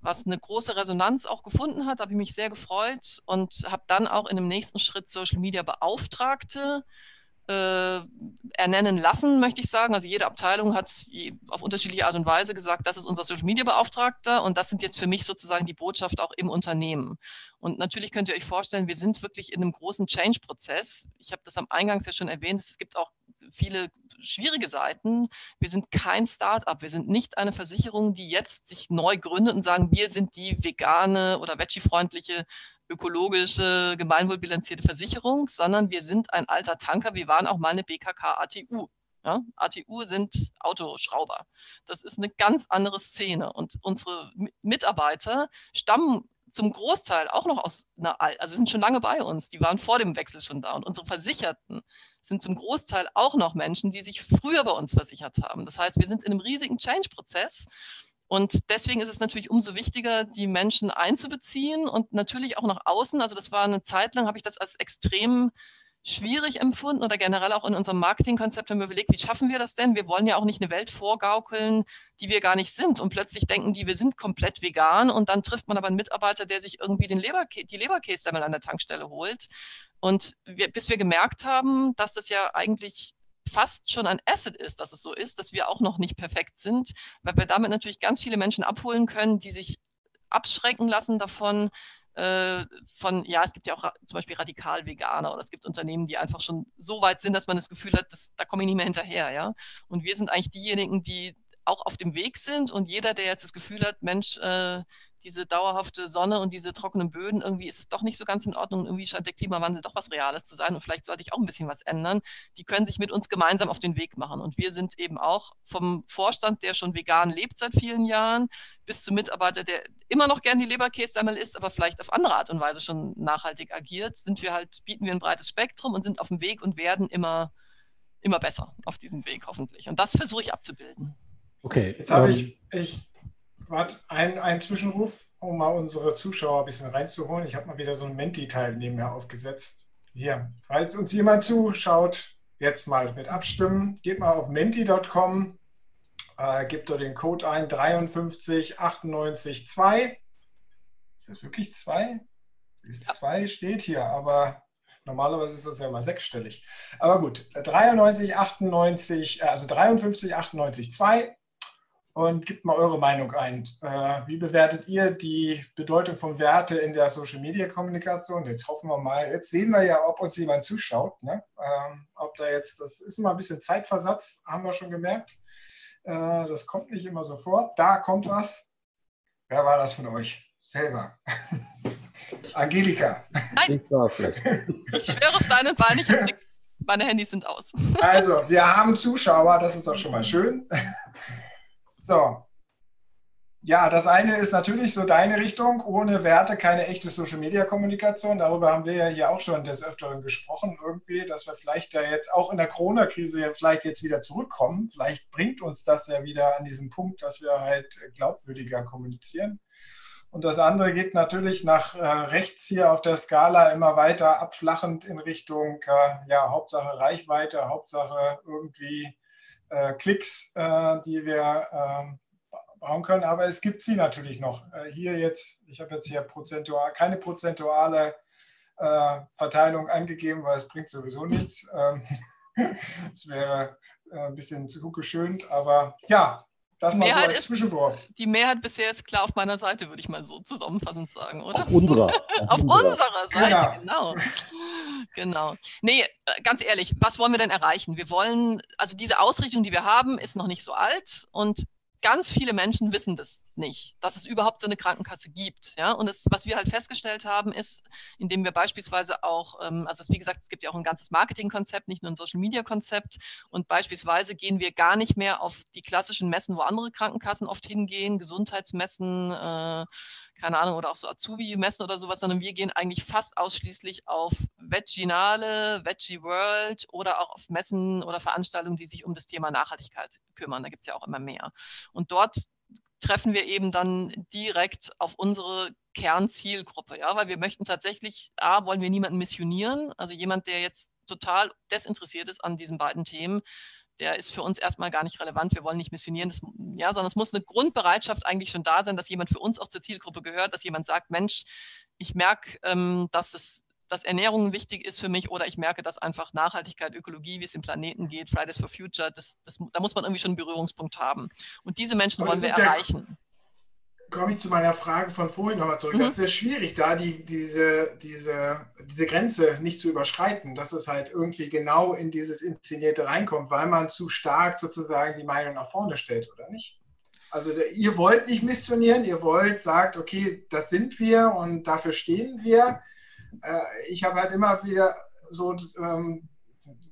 was eine große Resonanz auch gefunden hat. Da habe ich mich sehr gefreut und habe dann auch in dem nächsten Schritt Social Media Beauftragte ernennen lassen, möchte ich sagen. Also jede Abteilung hat auf unterschiedliche Art und Weise gesagt, das ist unser Social Media Beauftragter und das sind jetzt für mich sozusagen die Botschaft auch im Unternehmen. Und natürlich könnt ihr euch vorstellen, wir sind wirklich in einem großen Change-Prozess. Ich habe das am Eingangs ja schon erwähnt, es gibt auch viele schwierige Seiten. Wir sind kein Start-up, wir sind nicht eine Versicherung, die jetzt sich neu gründet und sagen, wir sind die vegane oder veggie-freundliche ökologische, gemeinwohlbilanzierte Versicherung, sondern wir sind ein alter Tanker. Wir waren auch mal eine BKK ATU. Ja, ATU sind Autoschrauber. Das ist eine ganz andere Szene. Und unsere Mitarbeiter stammen zum Großteil auch noch aus einer, also sind schon lange bei uns. Die waren vor dem Wechsel schon da. Und unsere Versicherten sind zum Großteil auch noch Menschen, die sich früher bei uns versichert haben. Das heißt, wir sind in einem riesigen Change-Prozess. Und deswegen ist es natürlich umso wichtiger, die Menschen einzubeziehen und natürlich auch nach außen. Also das war eine Zeit lang, habe ich das als extrem schwierig empfunden oder generell auch in unserem Marketingkonzept, wenn wir überlegt, wie schaffen wir das denn? Wir wollen ja auch nicht eine Welt vorgaukeln, die wir gar nicht sind und plötzlich denken die, wir sind komplett vegan und dann trifft man aber einen Mitarbeiter, der sich irgendwie den Leber, die Leberkäse an der Tankstelle holt. Und wir, bis wir gemerkt haben, dass das ja eigentlich fast schon ein Asset ist, dass es so ist, dass wir auch noch nicht perfekt sind, weil wir damit natürlich ganz viele Menschen abholen können, die sich abschrecken lassen davon, äh, von, ja, es gibt ja auch zum Beispiel radikal Veganer oder es gibt Unternehmen, die einfach schon so weit sind, dass man das Gefühl hat, dass, da komme ich nicht mehr hinterher, ja. Und wir sind eigentlich diejenigen, die auch auf dem Weg sind und jeder, der jetzt das Gefühl hat, Mensch, äh, diese dauerhafte Sonne und diese trockenen Böden, irgendwie ist es doch nicht so ganz in Ordnung. Irgendwie scheint der Klimawandel doch was Reales zu sein und vielleicht sollte ich auch ein bisschen was ändern. Die können sich mit uns gemeinsam auf den Weg machen. Und wir sind eben auch vom Vorstand, der schon vegan lebt seit vielen Jahren, bis zum Mitarbeiter, der immer noch gern die Leberkässemmel isst, aber vielleicht auf andere Art und Weise schon nachhaltig agiert, sind wir halt, bieten wir ein breites Spektrum und sind auf dem Weg und werden immer, immer besser auf diesem Weg hoffentlich. Und das versuche ich abzubilden. Okay. Jetzt habe ich, ich warte, ein, ein Zwischenruf, um mal unsere Zuschauer ein bisschen reinzuholen. Ich habe mal wieder so ein Menti-Teil neben mir aufgesetzt. Hier, falls uns jemand zuschaut, jetzt mal mit abstimmen. Geht mal auf menti.com, äh, gebt dort den Code ein, 53982. Ist das wirklich 2? Ist 2 steht hier, aber normalerweise ist das ja mal sechsstellig. Aber gut, 93, 98, also 53, 98, 2 und gebt mal eure Meinung ein. Äh, wie bewertet ihr die Bedeutung von Werte in der Social Media Kommunikation? Jetzt hoffen wir mal, jetzt sehen wir ja, ob uns jemand zuschaut. Ne? Ähm, ob da jetzt, das ist immer ein bisschen Zeitversatz, haben wir schon gemerkt. Äh, das kommt nicht immer sofort. Da kommt was. Wer war das von euch? Selber. Angelika. Nein. Ich schwöre Stein und Bein, ich meine Handys sind aus. also, wir haben Zuschauer, das ist doch schon mal schön. So. Ja, das eine ist natürlich so deine Richtung, ohne Werte keine echte Social-Media-Kommunikation. Darüber haben wir ja hier auch schon des Öfteren gesprochen, irgendwie, dass wir vielleicht da jetzt auch in der Corona-Krise vielleicht jetzt wieder zurückkommen. Vielleicht bringt uns das ja wieder an diesem Punkt, dass wir halt glaubwürdiger kommunizieren. Und das andere geht natürlich nach äh, rechts hier auf der Skala immer weiter abflachend in Richtung, äh, ja, Hauptsache Reichweite, Hauptsache irgendwie Klicks, äh, die wir ähm, brauchen können. Aber es gibt sie natürlich noch. Äh, hier jetzt, ich habe jetzt hier prozentual, keine prozentuale äh, Verteilung angegeben, weil es bringt sowieso nichts. Ähm, es wäre äh, ein bisschen zu geschönt, aber ja, das war so als ist, Zwischenwurf. Die Mehrheit bisher ist klar auf meiner Seite, würde ich mal so zusammenfassend sagen, oder? Auf unserer. Auf, auf unserer. unserer Seite, genau. genau. Genau. Nee, äh, ganz ehrlich, was wollen wir denn erreichen? Wir wollen, also diese Ausrichtung, die wir haben, ist noch nicht so alt und ganz viele Menschen wissen das nicht, dass es überhaupt so eine Krankenkasse gibt. Ja? Und das, was wir halt festgestellt haben, ist, indem wir beispielsweise auch, ähm, also wie gesagt, es gibt ja auch ein ganzes Marketingkonzept, nicht nur ein Social-Media-Konzept. Und beispielsweise gehen wir gar nicht mehr auf die klassischen Messen, wo andere Krankenkassen oft hingehen, Gesundheitsmessen, äh, keine Ahnung, oder auch so Azubi-Messen oder sowas, sondern wir gehen eigentlich fast ausschließlich auf Veginale, Veggie World oder auch auf Messen oder Veranstaltungen, die sich um das Thema Nachhaltigkeit kümmern. Da gibt es ja auch immer mehr. Und dort treffen wir eben dann direkt auf unsere Kernzielgruppe, ja, weil wir möchten tatsächlich, A, wollen wir niemanden missionieren, also jemand, der jetzt total desinteressiert ist an diesen beiden Themen, der ist für uns erstmal gar nicht relevant. Wir wollen nicht missionieren, das, ja, sondern es muss eine Grundbereitschaft eigentlich schon da sein, dass jemand für uns auch zur Zielgruppe gehört, dass jemand sagt, Mensch, ich merke, ähm, dass es dass Ernährung wichtig ist für mich oder ich merke, dass einfach Nachhaltigkeit, Ökologie, wie es im Planeten geht, Fridays for Future, das, das, da muss man irgendwie schon einen Berührungspunkt haben. Und diese Menschen wollen wir erreichen komme ich zu meiner Frage von vorhin nochmal zurück. Mhm. Das ist sehr schwierig, da die, diese, diese, diese Grenze nicht zu überschreiten, dass es halt irgendwie genau in dieses Inszenierte reinkommt, weil man zu stark sozusagen die Meinung nach vorne stellt, oder nicht? Also ihr wollt nicht missionieren, ihr wollt, sagt, okay, das sind wir und dafür stehen wir. Äh, ich habe halt immer wieder so ähm,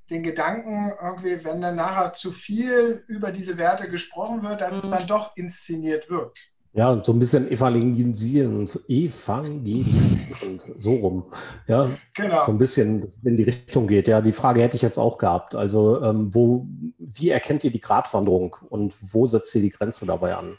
den Gedanken, irgendwie, wenn dann nachher zu viel über diese Werte gesprochen wird, dass mhm. es dann doch inszeniert wirkt. Ja, so ein bisschen evangelisieren, evangelisieren und so rum. Ja, genau. so ein bisschen in die Richtung geht. Ja, die Frage hätte ich jetzt auch gehabt. Also, ähm, wo, wie erkennt ihr die Gratwanderung und wo setzt ihr die Grenze dabei an?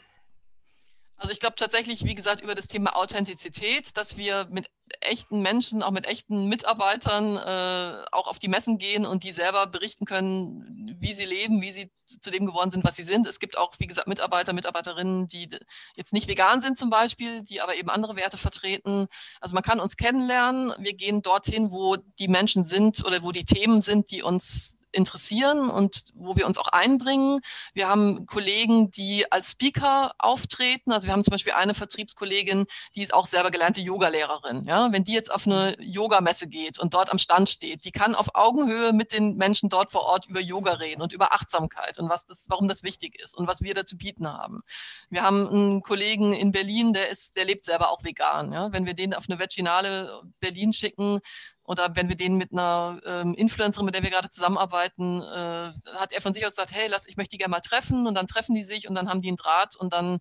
Also ich glaube tatsächlich, wie gesagt, über das Thema Authentizität, dass wir mit echten Menschen, auch mit echten Mitarbeitern äh, auch auf die Messen gehen und die selber berichten können, wie sie leben, wie sie zu dem geworden sind, was sie sind. Es gibt auch, wie gesagt, Mitarbeiter, Mitarbeiterinnen, die jetzt nicht vegan sind zum Beispiel, die aber eben andere Werte vertreten. Also man kann uns kennenlernen. Wir gehen dorthin, wo die Menschen sind oder wo die Themen sind, die uns interessieren und wo wir uns auch einbringen. Wir haben Kollegen, die als Speaker auftreten. Also wir haben zum Beispiel eine Vertriebskollegin, die ist auch selber gelernte Yogalehrerin. Ja, wenn die jetzt auf eine Yogamesse geht und dort am Stand steht, die kann auf Augenhöhe mit den Menschen dort vor Ort über Yoga reden und über Achtsamkeit und was das, warum das wichtig ist und was wir dazu bieten haben. Wir haben einen Kollegen in Berlin, der ist, der lebt selber auch vegan. Ja, wenn wir den auf eine Veginale Berlin schicken, oder wenn wir den mit einer ähm, Influencerin, mit der wir gerade zusammenarbeiten, äh, hat er von sich aus gesagt, hey, lass, ich möchte die gerne mal treffen und dann treffen die sich und dann haben die einen Draht und dann,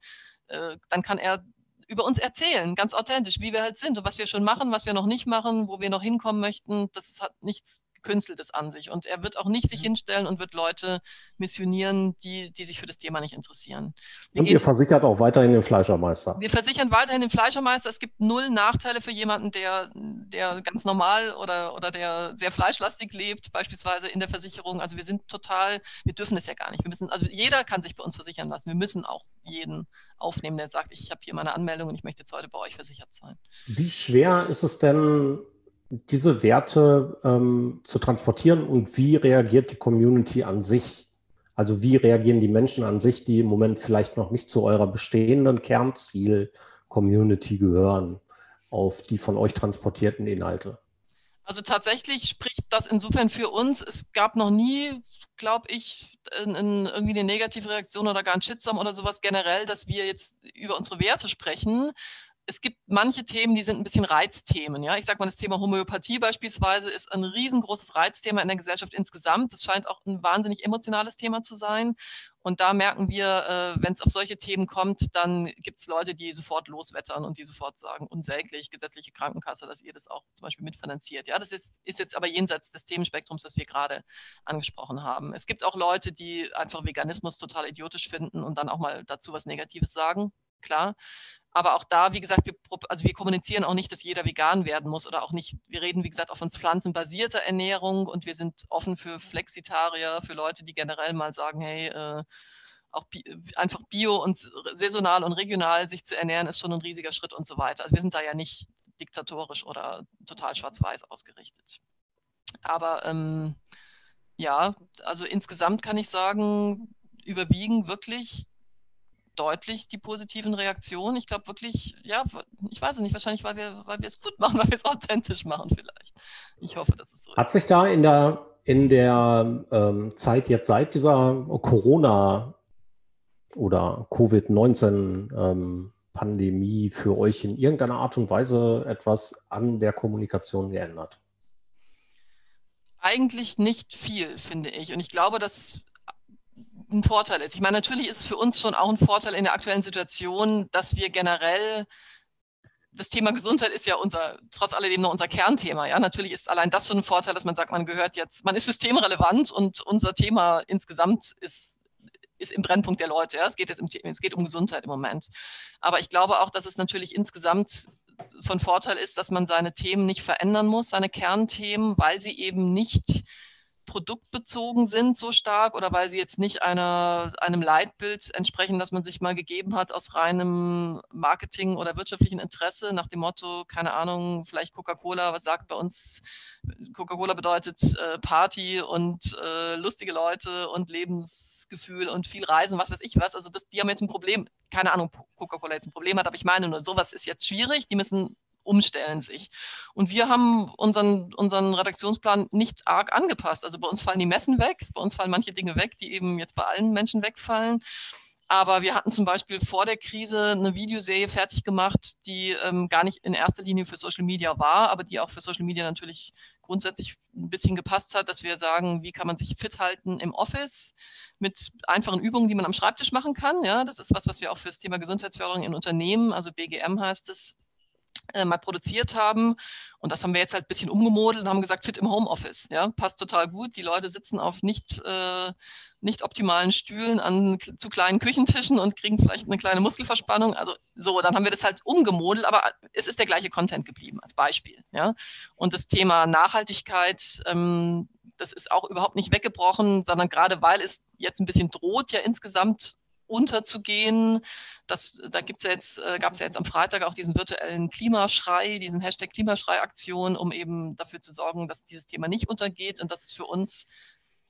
äh, dann kann er über uns erzählen, ganz authentisch, wie wir halt sind und was wir schon machen, was wir noch nicht machen, wo wir noch hinkommen möchten. Das hat nichts Gekünsteltes an sich. Und er wird auch nicht sich hinstellen und wird Leute missionieren, die, die sich für das Thema nicht interessieren. Wir und ihr versichert auch weiterhin den Fleischermeister. Wir versichern weiterhin den Fleischermeister. Es gibt null Nachteile für jemanden, der, der ganz normal oder, oder der sehr fleischlastig lebt, beispielsweise in der Versicherung. Also wir sind total, wir dürfen es ja gar nicht. Wir müssen, also jeder kann sich bei uns versichern lassen. Wir müssen auch jeden aufnehmen, der sagt, ich habe hier meine Anmeldung und ich möchte jetzt heute bei euch versichert sein. Wie schwer ist es denn, diese Werte ähm, zu transportieren und wie reagiert die Community an sich? Also wie reagieren die Menschen an sich, die im Moment vielleicht noch nicht zu eurer bestehenden Kernziel-Community gehören, auf die von euch transportierten Inhalte? Also tatsächlich spricht das insofern für uns. Es gab noch nie, glaube ich, in, in irgendwie eine negative Reaktion oder gar ein Shitstorm oder sowas generell, dass wir jetzt über unsere Werte sprechen, es gibt manche Themen, die sind ein bisschen Reizthemen. Ja? Ich sage mal, das Thema Homöopathie beispielsweise ist ein riesengroßes Reizthema in der Gesellschaft insgesamt. Das scheint auch ein wahnsinnig emotionales Thema zu sein. Und da merken wir, äh, wenn es auf solche Themen kommt, dann gibt es Leute, die sofort loswettern und die sofort sagen, unsäglich, gesetzliche Krankenkasse, dass ihr das auch zum Beispiel mitfinanziert. Ja, das ist, ist jetzt aber jenseits des Themenspektrums, das wir gerade angesprochen haben. Es gibt auch Leute, die einfach Veganismus total idiotisch finden und dann auch mal dazu was Negatives sagen. Klar. Aber auch da, wie gesagt, wir, also wir kommunizieren auch nicht, dass jeder vegan werden muss oder auch nicht, wir reden, wie gesagt, auch von pflanzenbasierter Ernährung und wir sind offen für Flexitarier, für Leute, die generell mal sagen, hey, äh, auch bi einfach bio und saisonal und regional sich zu ernähren, ist schon ein riesiger Schritt und so weiter. Also wir sind da ja nicht diktatorisch oder total schwarz-weiß ausgerichtet. Aber ähm, ja, also insgesamt kann ich sagen, überwiegen wirklich deutlich die positiven Reaktionen. Ich glaube wirklich, ja, ich weiß es nicht, wahrscheinlich, weil wir, weil wir es gut machen, weil wir es authentisch machen vielleicht. Ich hoffe, dass es so ist. Hat sich da in der, in der ähm, Zeit jetzt seit dieser Corona- oder Covid-19-Pandemie ähm, für euch in irgendeiner Art und Weise etwas an der Kommunikation geändert? Eigentlich nicht viel, finde ich. Und ich glaube, dass ein Vorteil ist. Ich meine, natürlich ist es für uns schon auch ein Vorteil in der aktuellen Situation, dass wir generell das Thema Gesundheit ist ja unser, trotz alledem noch unser Kernthema. Ja, natürlich ist allein das schon ein Vorteil, dass man sagt, man gehört jetzt, man ist systemrelevant und unser Thema insgesamt ist, ist im Brennpunkt der Leute. Ja, es geht jetzt im, es geht um Gesundheit im Moment. Aber ich glaube auch, dass es natürlich insgesamt von Vorteil ist, dass man seine Themen nicht verändern muss, seine Kernthemen, weil sie eben nicht produktbezogen sind so stark oder weil sie jetzt nicht einer, einem Leitbild entsprechen, das man sich mal gegeben hat aus reinem Marketing oder wirtschaftlichen Interesse nach dem Motto, keine Ahnung, vielleicht Coca-Cola, was sagt bei uns, Coca-Cola bedeutet äh, Party und äh, lustige Leute und Lebensgefühl und viel Reisen, was weiß ich was. Also das, die haben jetzt ein Problem, keine Ahnung, Coca-Cola jetzt ein Problem hat, aber ich meine nur, sowas ist jetzt schwierig, die müssen umstellen sich. Und wir haben unseren, unseren Redaktionsplan nicht arg angepasst. Also bei uns fallen die Messen weg, bei uns fallen manche Dinge weg, die eben jetzt bei allen Menschen wegfallen. Aber wir hatten zum Beispiel vor der Krise eine Videoserie fertig gemacht, die ähm, gar nicht in erster Linie für Social Media war, aber die auch für Social Media natürlich grundsätzlich ein bisschen gepasst hat, dass wir sagen, wie kann man sich fit halten im Office mit einfachen Übungen, die man am Schreibtisch machen kann. Ja, das ist was, was wir auch für das Thema Gesundheitsförderung in Unternehmen, also BGM heißt es, äh, mal produziert haben. Und das haben wir jetzt halt ein bisschen umgemodelt und haben gesagt, fit im Homeoffice. Ja, passt total gut. Die Leute sitzen auf nicht, äh, nicht optimalen Stühlen an zu kleinen Küchentischen und kriegen vielleicht eine kleine Muskelverspannung. Also so, dann haben wir das halt umgemodelt, aber es ist der gleiche Content geblieben als Beispiel. Ja, und das Thema Nachhaltigkeit, ähm, das ist auch überhaupt nicht weggebrochen, sondern gerade weil es jetzt ein bisschen droht, ja insgesamt unterzugehen. Das, da gibt's äh, gab es ja jetzt am Freitag auch diesen virtuellen Klimaschrei, diesen Hashtag Klimaschrei-Aktion, um eben dafür zu sorgen, dass dieses Thema nicht untergeht. Und das ist für uns,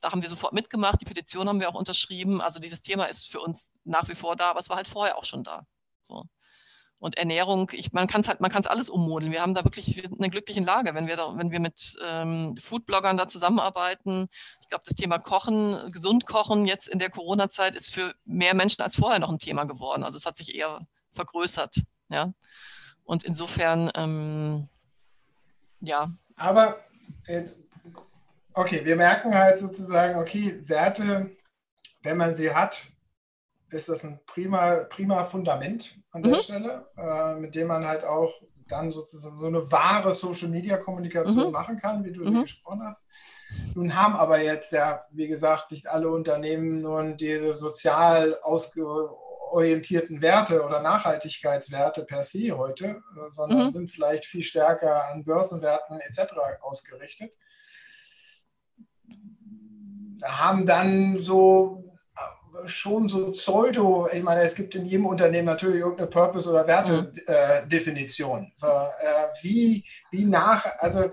da haben wir sofort mitgemacht, die Petition haben wir auch unterschrieben. Also dieses Thema ist für uns nach wie vor da, aber es war halt vorher auch schon da. So. Und Ernährung, ich, man kann es halt, man kann es alles ummodeln. Wir haben da wirklich, einer glücklichen Lage, wenn wir da, wenn wir mit ähm, Foodbloggern da zusammenarbeiten. Ich glaube, das Thema Kochen, gesund kochen jetzt in der Corona-Zeit ist für mehr Menschen als vorher noch ein Thema geworden. Also es hat sich eher vergrößert. Ja. Und insofern, ähm, ja. Aber okay, wir merken halt sozusagen, okay, Werte, wenn man sie hat, ist das ein prima, prima Fundament an der mhm. Stelle, äh, mit dem man halt auch dann sozusagen so eine wahre Social-Media-Kommunikation mhm. machen kann, wie du mhm. sie gesprochen hast. Nun haben aber jetzt ja, wie gesagt, nicht alle Unternehmen nun diese sozial ausgeorientierten Werte oder Nachhaltigkeitswerte per se heute, äh, sondern mhm. sind vielleicht viel stärker an Börsenwerten etc. ausgerichtet. Haben dann so schon so Pseudo, ich meine, es gibt in jedem Unternehmen natürlich irgendeine Purpose- oder Wertedefinition. Mhm. so, äh, wie, wie nach, also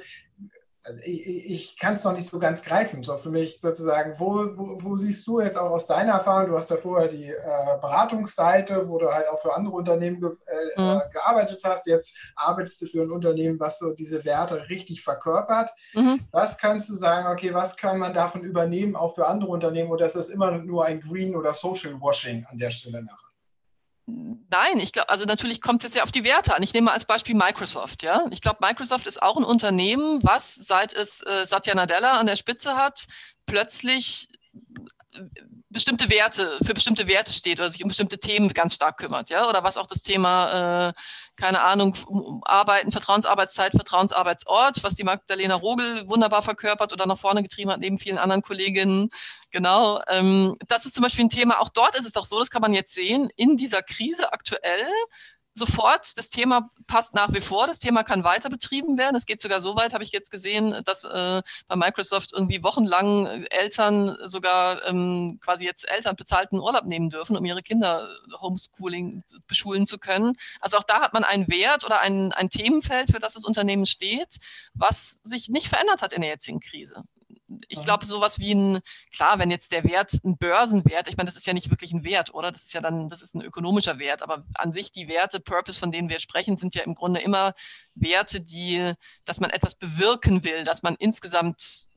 also ich, ich kann es noch nicht so ganz greifen. So für mich sozusagen, wo, wo, wo, siehst du jetzt auch aus deiner Erfahrung, du hast ja vorher die äh, Beratungsseite, wo du halt auch für andere Unternehmen ge äh, mhm. gearbeitet hast. Jetzt arbeitest du für ein Unternehmen, was so diese Werte richtig verkörpert. Mhm. Was kannst du sagen, okay, was kann man davon übernehmen, auch für andere Unternehmen, oder ist das immer nur ein Green- oder Social-Washing an der Stelle nachher? Nein, ich glaube, also natürlich kommt es jetzt ja auf die Werte an. Ich nehme mal als Beispiel Microsoft, ja. Ich glaube, Microsoft ist auch ein Unternehmen, was seit es äh, Satya Nadella an der Spitze hat, plötzlich bestimmte Werte, für bestimmte Werte steht oder sich um bestimmte Themen ganz stark kümmert, ja, oder was auch das Thema, äh, keine Ahnung, um Arbeiten, Vertrauensarbeitszeit, Vertrauensarbeitsort, was die Magdalena Rogel wunderbar verkörpert oder nach vorne getrieben hat, neben vielen anderen Kolleginnen. Genau. Ähm, das ist zum Beispiel ein Thema, auch dort ist es doch so, das kann man jetzt sehen, in dieser Krise aktuell sofort. Das Thema passt nach wie vor. Das Thema kann weiter betrieben werden. Es geht sogar so weit, habe ich jetzt gesehen, dass äh, bei Microsoft irgendwie wochenlang Eltern sogar ähm, quasi jetzt Eltern bezahlten Urlaub nehmen dürfen, um ihre Kinder Homeschooling beschulen zu können. Also auch da hat man einen Wert oder ein, ein Themenfeld, für das das Unternehmen steht, was sich nicht verändert hat in der jetzigen Krise ich glaube, sowas wie ein, klar, wenn jetzt der Wert ein Börsenwert, ich meine, das ist ja nicht wirklich ein Wert, oder? Das ist ja dann, das ist ein ökonomischer Wert, aber an sich die Werte, Purpose, von denen wir sprechen, sind ja im Grunde immer Werte, die, dass man etwas bewirken will, dass man insgesamt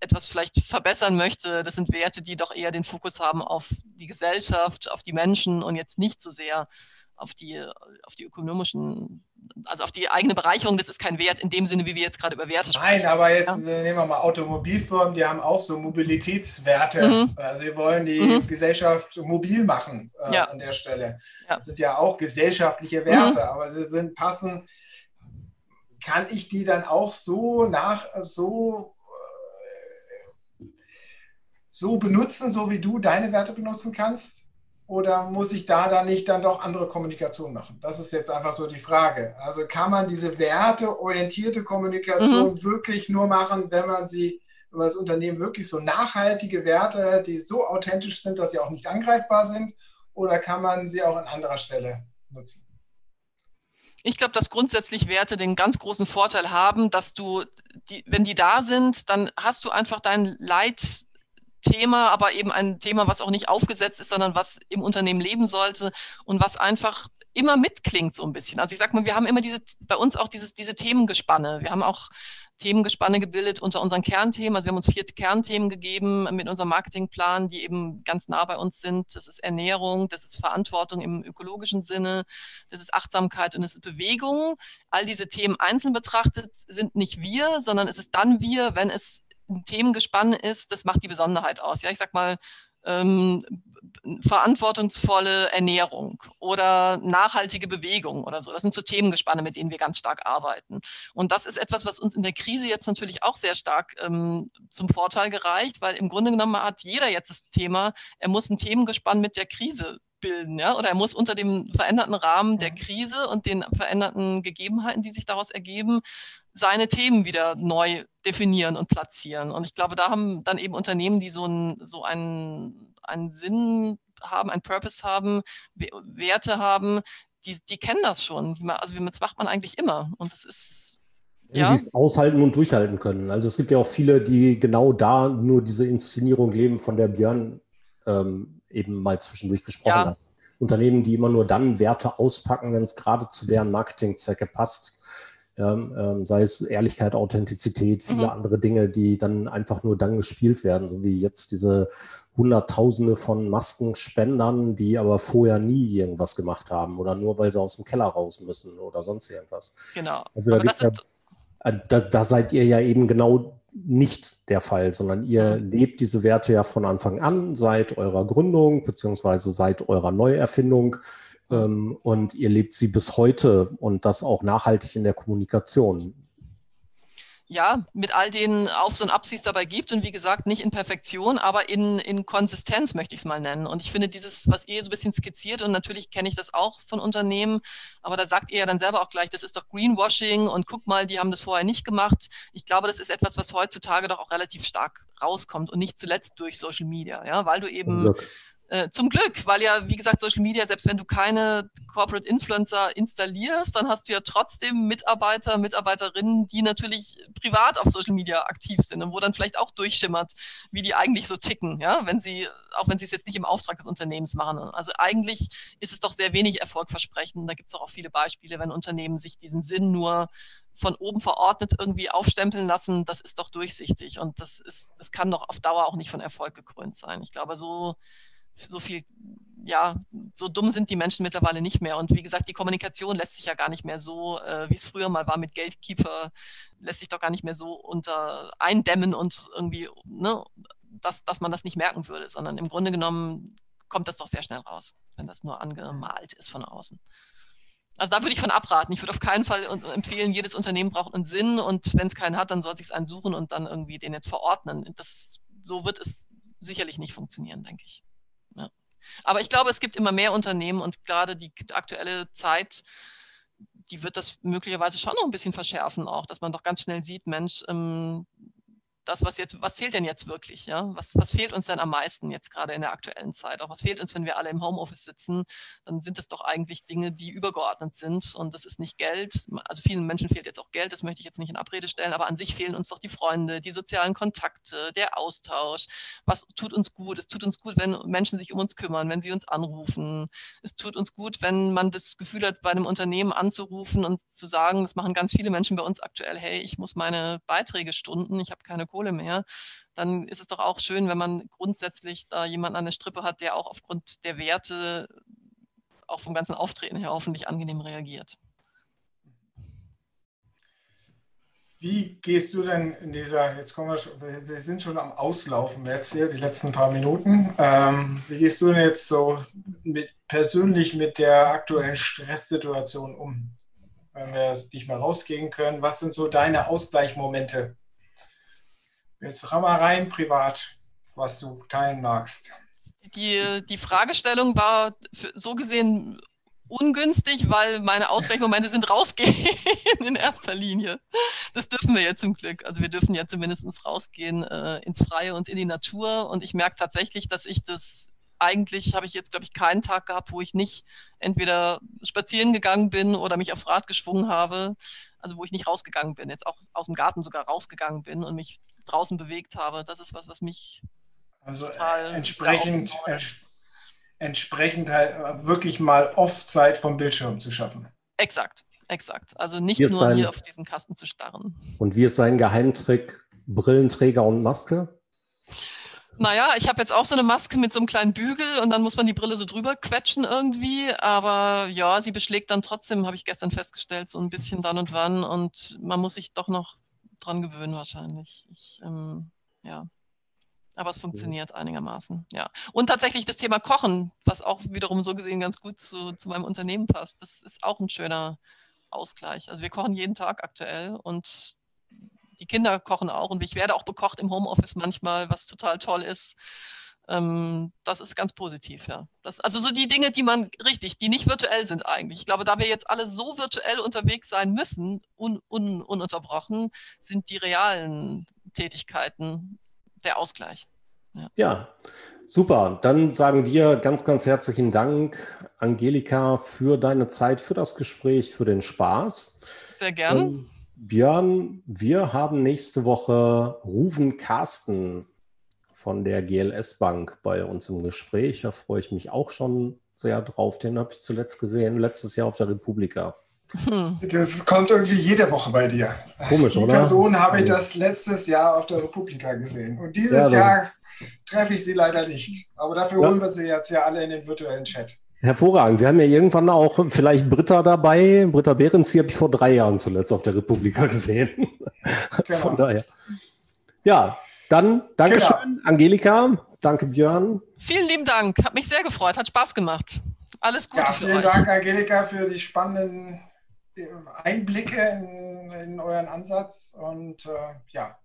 etwas vielleicht verbessern möchte. Das sind Werte, die doch eher den Fokus haben auf die Gesellschaft, auf die Menschen und jetzt nicht so sehr auf die, auf die ökonomischen, also auf die eigene Bereicherung, das ist kein Wert in dem Sinne, wie wir jetzt gerade über Werte sprechen. Nein, aber jetzt ja. nehmen wir mal Automobilfirmen, die haben auch so Mobilitätswerte. Mhm. Also sie wollen die mhm. Gesellschaft mobil machen äh, ja. an der Stelle. Ja. Das sind ja auch gesellschaftliche Werte, mhm. aber sie sind passen. Kann ich die dann auch so nach so äh, so benutzen, so wie du deine Werte benutzen kannst? Oder muss ich da dann nicht dann doch andere Kommunikation machen? Das ist jetzt einfach so die Frage. Also kann man diese werteorientierte Kommunikation mhm. wirklich nur machen, wenn man sie, wenn man das Unternehmen wirklich so nachhaltige Werte, die so authentisch sind, dass sie auch nicht angreifbar sind? Oder kann man sie auch an anderer Stelle nutzen? Ich glaube, dass grundsätzlich Werte den ganz großen Vorteil haben, dass du, die, wenn die da sind, dann hast du einfach dein Leit, Thema, aber eben ein Thema, was auch nicht aufgesetzt ist, sondern was im Unternehmen leben sollte und was einfach immer mitklingt so ein bisschen. Also ich sag mal, wir haben immer diese, bei uns auch dieses, diese Themengespanne. Wir haben auch Themengespanne gebildet unter unseren Kernthemen. Also wir haben uns vier Kernthemen gegeben mit unserem Marketingplan, die eben ganz nah bei uns sind. Das ist Ernährung, das ist Verantwortung im ökologischen Sinne, das ist Achtsamkeit und das ist Bewegung. All diese Themen einzeln betrachtet sind nicht wir, sondern es ist dann wir, wenn es ein Themengespann ist, das macht die Besonderheit aus. Ja, ich sag mal, ähm, verantwortungsvolle Ernährung oder nachhaltige Bewegung oder so. Das sind so Themengespanne, mit denen wir ganz stark arbeiten. Und das ist etwas, was uns in der Krise jetzt natürlich auch sehr stark ähm, zum Vorteil gereicht, weil im Grunde genommen hat jeder jetzt das Thema, er muss ein Themengespann mit der Krise bilden, ja, oder er muss unter dem veränderten Rahmen der Krise und den veränderten Gegebenheiten, die sich daraus ergeben, seine Themen wieder neu definieren und platzieren. Und ich glaube, da haben dann eben Unternehmen, die so, ein, so einen, einen Sinn haben, einen Purpose haben, Werte haben, die, die kennen das schon. Also das macht man eigentlich immer. Und das ist ja. sie es aushalten und durchhalten können. Also es gibt ja auch viele, die genau da nur diese Inszenierung leben, von der Björn ähm, eben mal zwischendurch gesprochen ja. hat. Unternehmen, die immer nur dann Werte auspacken, wenn es gerade zu deren Marketingzwecke passt. Ja, ähm, sei es Ehrlichkeit, Authentizität, viele mhm. andere Dinge, die dann einfach nur dann gespielt werden, so wie jetzt diese Hunderttausende von Maskenspendern, die aber vorher nie irgendwas gemacht haben oder nur weil sie aus dem Keller raus müssen oder sonst irgendwas. Genau. Also da, ja, äh, da, da, seid ihr ja eben genau nicht der Fall, sondern ihr mhm. lebt diese Werte ja von Anfang an, seit eurer Gründung beziehungsweise seit eurer Neuerfindung ähm, und ihr lebt sie bis heute und das auch nachhaltig in der Kommunikation. Ja, mit all den Aufs und Abs, die es dabei gibt und wie gesagt, nicht in Perfektion, aber in, in Konsistenz möchte ich es mal nennen. Und ich finde dieses, was ihr so ein bisschen skizziert und natürlich kenne ich das auch von Unternehmen, aber da sagt ihr ja dann selber auch gleich, das ist doch Greenwashing und guck mal, die haben das vorher nicht gemacht. Ich glaube, das ist etwas, was heutzutage doch auch relativ stark rauskommt und nicht zuletzt durch Social Media, ja, weil du eben äh, zum Glück, weil ja, wie gesagt, Social Media, selbst wenn du keine Corporate Influencer installierst, dann hast du ja trotzdem Mitarbeiter, Mitarbeiterinnen, die natürlich privat auf Social Media aktiv sind und wo dann vielleicht auch durchschimmert, wie die eigentlich so ticken, ja, wenn sie, auch wenn sie es jetzt nicht im Auftrag des Unternehmens machen. Also eigentlich ist es doch sehr wenig erfolgversprechend. Da gibt es auch viele Beispiele, wenn Unternehmen sich diesen Sinn nur von oben verordnet irgendwie aufstempeln lassen, das ist doch durchsichtig und das ist, das kann doch auf Dauer auch nicht von Erfolg gekrönt sein. Ich glaube, so so viel, ja, so dumm sind die Menschen mittlerweile nicht mehr. Und wie gesagt, die Kommunikation lässt sich ja gar nicht mehr so, äh, wie es früher mal war mit Gatekeeper, lässt sich doch gar nicht mehr so unter eindämmen und irgendwie, ne, dass, dass man das nicht merken würde, sondern im Grunde genommen kommt das doch sehr schnell raus, wenn das nur angemalt ist von außen. Also da würde ich von abraten. Ich würde auf keinen Fall empfehlen, jedes Unternehmen braucht einen Sinn und wenn es keinen hat, dann soll es sich einen suchen und dann irgendwie den jetzt verordnen. Das, so wird es sicherlich nicht funktionieren, denke ich. Aber ich glaube, es gibt immer mehr Unternehmen und gerade die aktuelle Zeit, die wird das möglicherweise schon noch ein bisschen verschärfen auch, dass man doch ganz schnell sieht, Mensch, ähm, das, was jetzt, was zählt denn jetzt wirklich? Ja? Was, was fehlt uns denn am meisten jetzt gerade in der aktuellen Zeit? Auch was fehlt uns, wenn wir alle im Homeoffice sitzen? Dann sind es doch eigentlich Dinge, die übergeordnet sind. Und das ist nicht Geld. Also vielen Menschen fehlt jetzt auch Geld, das möchte ich jetzt nicht in Abrede stellen, aber an sich fehlen uns doch die Freunde, die sozialen Kontakte, der Austausch. Was tut uns gut? Es tut uns gut, wenn Menschen sich um uns kümmern, wenn sie uns anrufen. Es tut uns gut, wenn man das Gefühl hat, bei einem Unternehmen anzurufen und zu sagen, das machen ganz viele Menschen bei uns aktuell, hey, ich muss meine Beiträge stunden, ich habe keine Kohle mehr, dann ist es doch auch schön, wenn man grundsätzlich da jemanden an der Strippe hat, der auch aufgrund der Werte, auch vom ganzen Auftreten her hoffentlich angenehm reagiert. Wie gehst du denn in dieser, jetzt kommen wir, schon, wir sind schon am Auslaufen jetzt hier, die letzten paar Minuten. Ähm, wie gehst du denn jetzt so mit, persönlich mit der aktuellen Stresssituation um? Wenn wir nicht mehr rausgehen können, was sind so deine Ausgleichmomente? Jetzt ram mal rein privat, was du teilen magst. Die, die Fragestellung war so gesehen ungünstig, weil meine Ausgleichsmomente sind rausgehen in erster Linie. Das dürfen wir ja zum Glück. Also wir dürfen ja zumindest rausgehen äh, ins Freie und in die Natur. Und ich merke tatsächlich, dass ich das eigentlich habe ich jetzt, glaube ich, keinen Tag gehabt, wo ich nicht entweder spazieren gegangen bin oder mich aufs Rad geschwungen habe. Also wo ich nicht rausgegangen bin, jetzt auch aus dem Garten sogar rausgegangen bin und mich draußen bewegt habe. Das ist was, was mich also total entsprechend, ents entsprechend halt wirklich mal oft Zeit vom Bildschirm zu schaffen. Exakt. exakt. Also nicht nur sein, hier auf diesen Kasten zu starren. Und wie ist sein Geheimtrick? Brillenträger und Maske? Naja, ich habe jetzt auch so eine Maske mit so einem kleinen Bügel und dann muss man die Brille so drüber quetschen irgendwie. Aber ja, sie beschlägt dann trotzdem, habe ich gestern festgestellt, so ein bisschen dann und wann. Und man muss sich doch noch dran gewöhnen wahrscheinlich. Ich, ähm, ja. Aber es funktioniert mhm. einigermaßen, ja. Und tatsächlich das Thema Kochen, was auch wiederum so gesehen ganz gut zu, zu meinem Unternehmen passt, das ist auch ein schöner Ausgleich. Also wir kochen jeden Tag aktuell und die Kinder kochen auch und ich werde auch bekocht im Homeoffice manchmal, was total toll ist. Ähm, das ist ganz positiv, ja. Das, also so die Dinge, die man richtig, die nicht virtuell sind eigentlich. Ich glaube, da wir jetzt alle so virtuell unterwegs sein müssen, un, un, ununterbrochen, sind die realen Tätigkeiten der Ausgleich. Ja. ja. super. Dann sagen wir ganz, ganz herzlichen Dank, Angelika, für deine Zeit, für das Gespräch, für den Spaß. Sehr gern. Ähm, Björn, wir haben nächste Woche Ruven Carsten von der GLS Bank bei uns im Gespräch. Da freue ich mich auch schon sehr drauf. Den habe ich zuletzt gesehen, letztes Jahr auf der Republika. Hm. Das kommt irgendwie jede Woche bei dir. Komisch, Die oder? Die Person habe ich das letztes Jahr auf der Republika gesehen. Und dieses ja, Jahr treffe ich sie leider nicht. Aber dafür ja. holen wir sie jetzt ja alle in den virtuellen Chat. Hervorragend. Wir haben ja irgendwann auch vielleicht Britta dabei. Britta Behrens, die habe ich vor drei Jahren zuletzt auf der Republika gesehen. Genau. Von daher. Ja, dann Dankeschön, genau. Angelika. Danke, Björn. Vielen lieben Dank. Hat mich sehr gefreut. Hat Spaß gemacht. Alles Gute ja, für vielen euch. Dank, Angelika, für die spannenden Einblicke in, in euren Ansatz. Und äh, ja,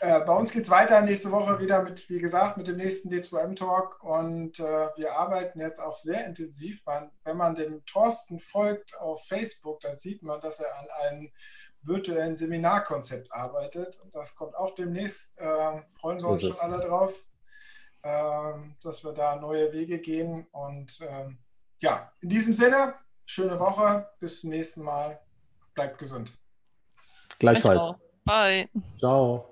äh, bei uns geht es weiter nächste Woche wieder mit, wie gesagt, mit dem nächsten D2M-Talk. Und äh, wir arbeiten jetzt auch sehr intensiv. Wenn man dem Thorsten folgt auf Facebook, da sieht man, dass er an einem virtuellen Seminarkonzept arbeitet. Und das kommt auch demnächst. Äh, freuen wir uns schon alle drauf, ähm, dass wir da neue Wege gehen. Und ähm, ja, in diesem Sinne, schöne Woche. Bis zum nächsten Mal. Bleibt gesund. Gleichfalls. Bye. Ciao.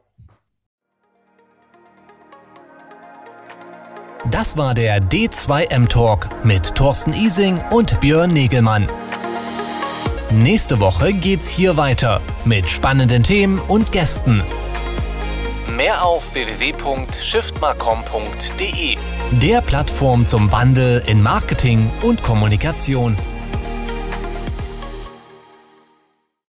Das war der D2M Talk mit Thorsten Ising und Björn Negelmann. Nächste Woche geht's hier weiter mit spannenden Themen und Gästen. Mehr auf www.shiftmarcom.de, der Plattform zum Wandel in Marketing und Kommunikation.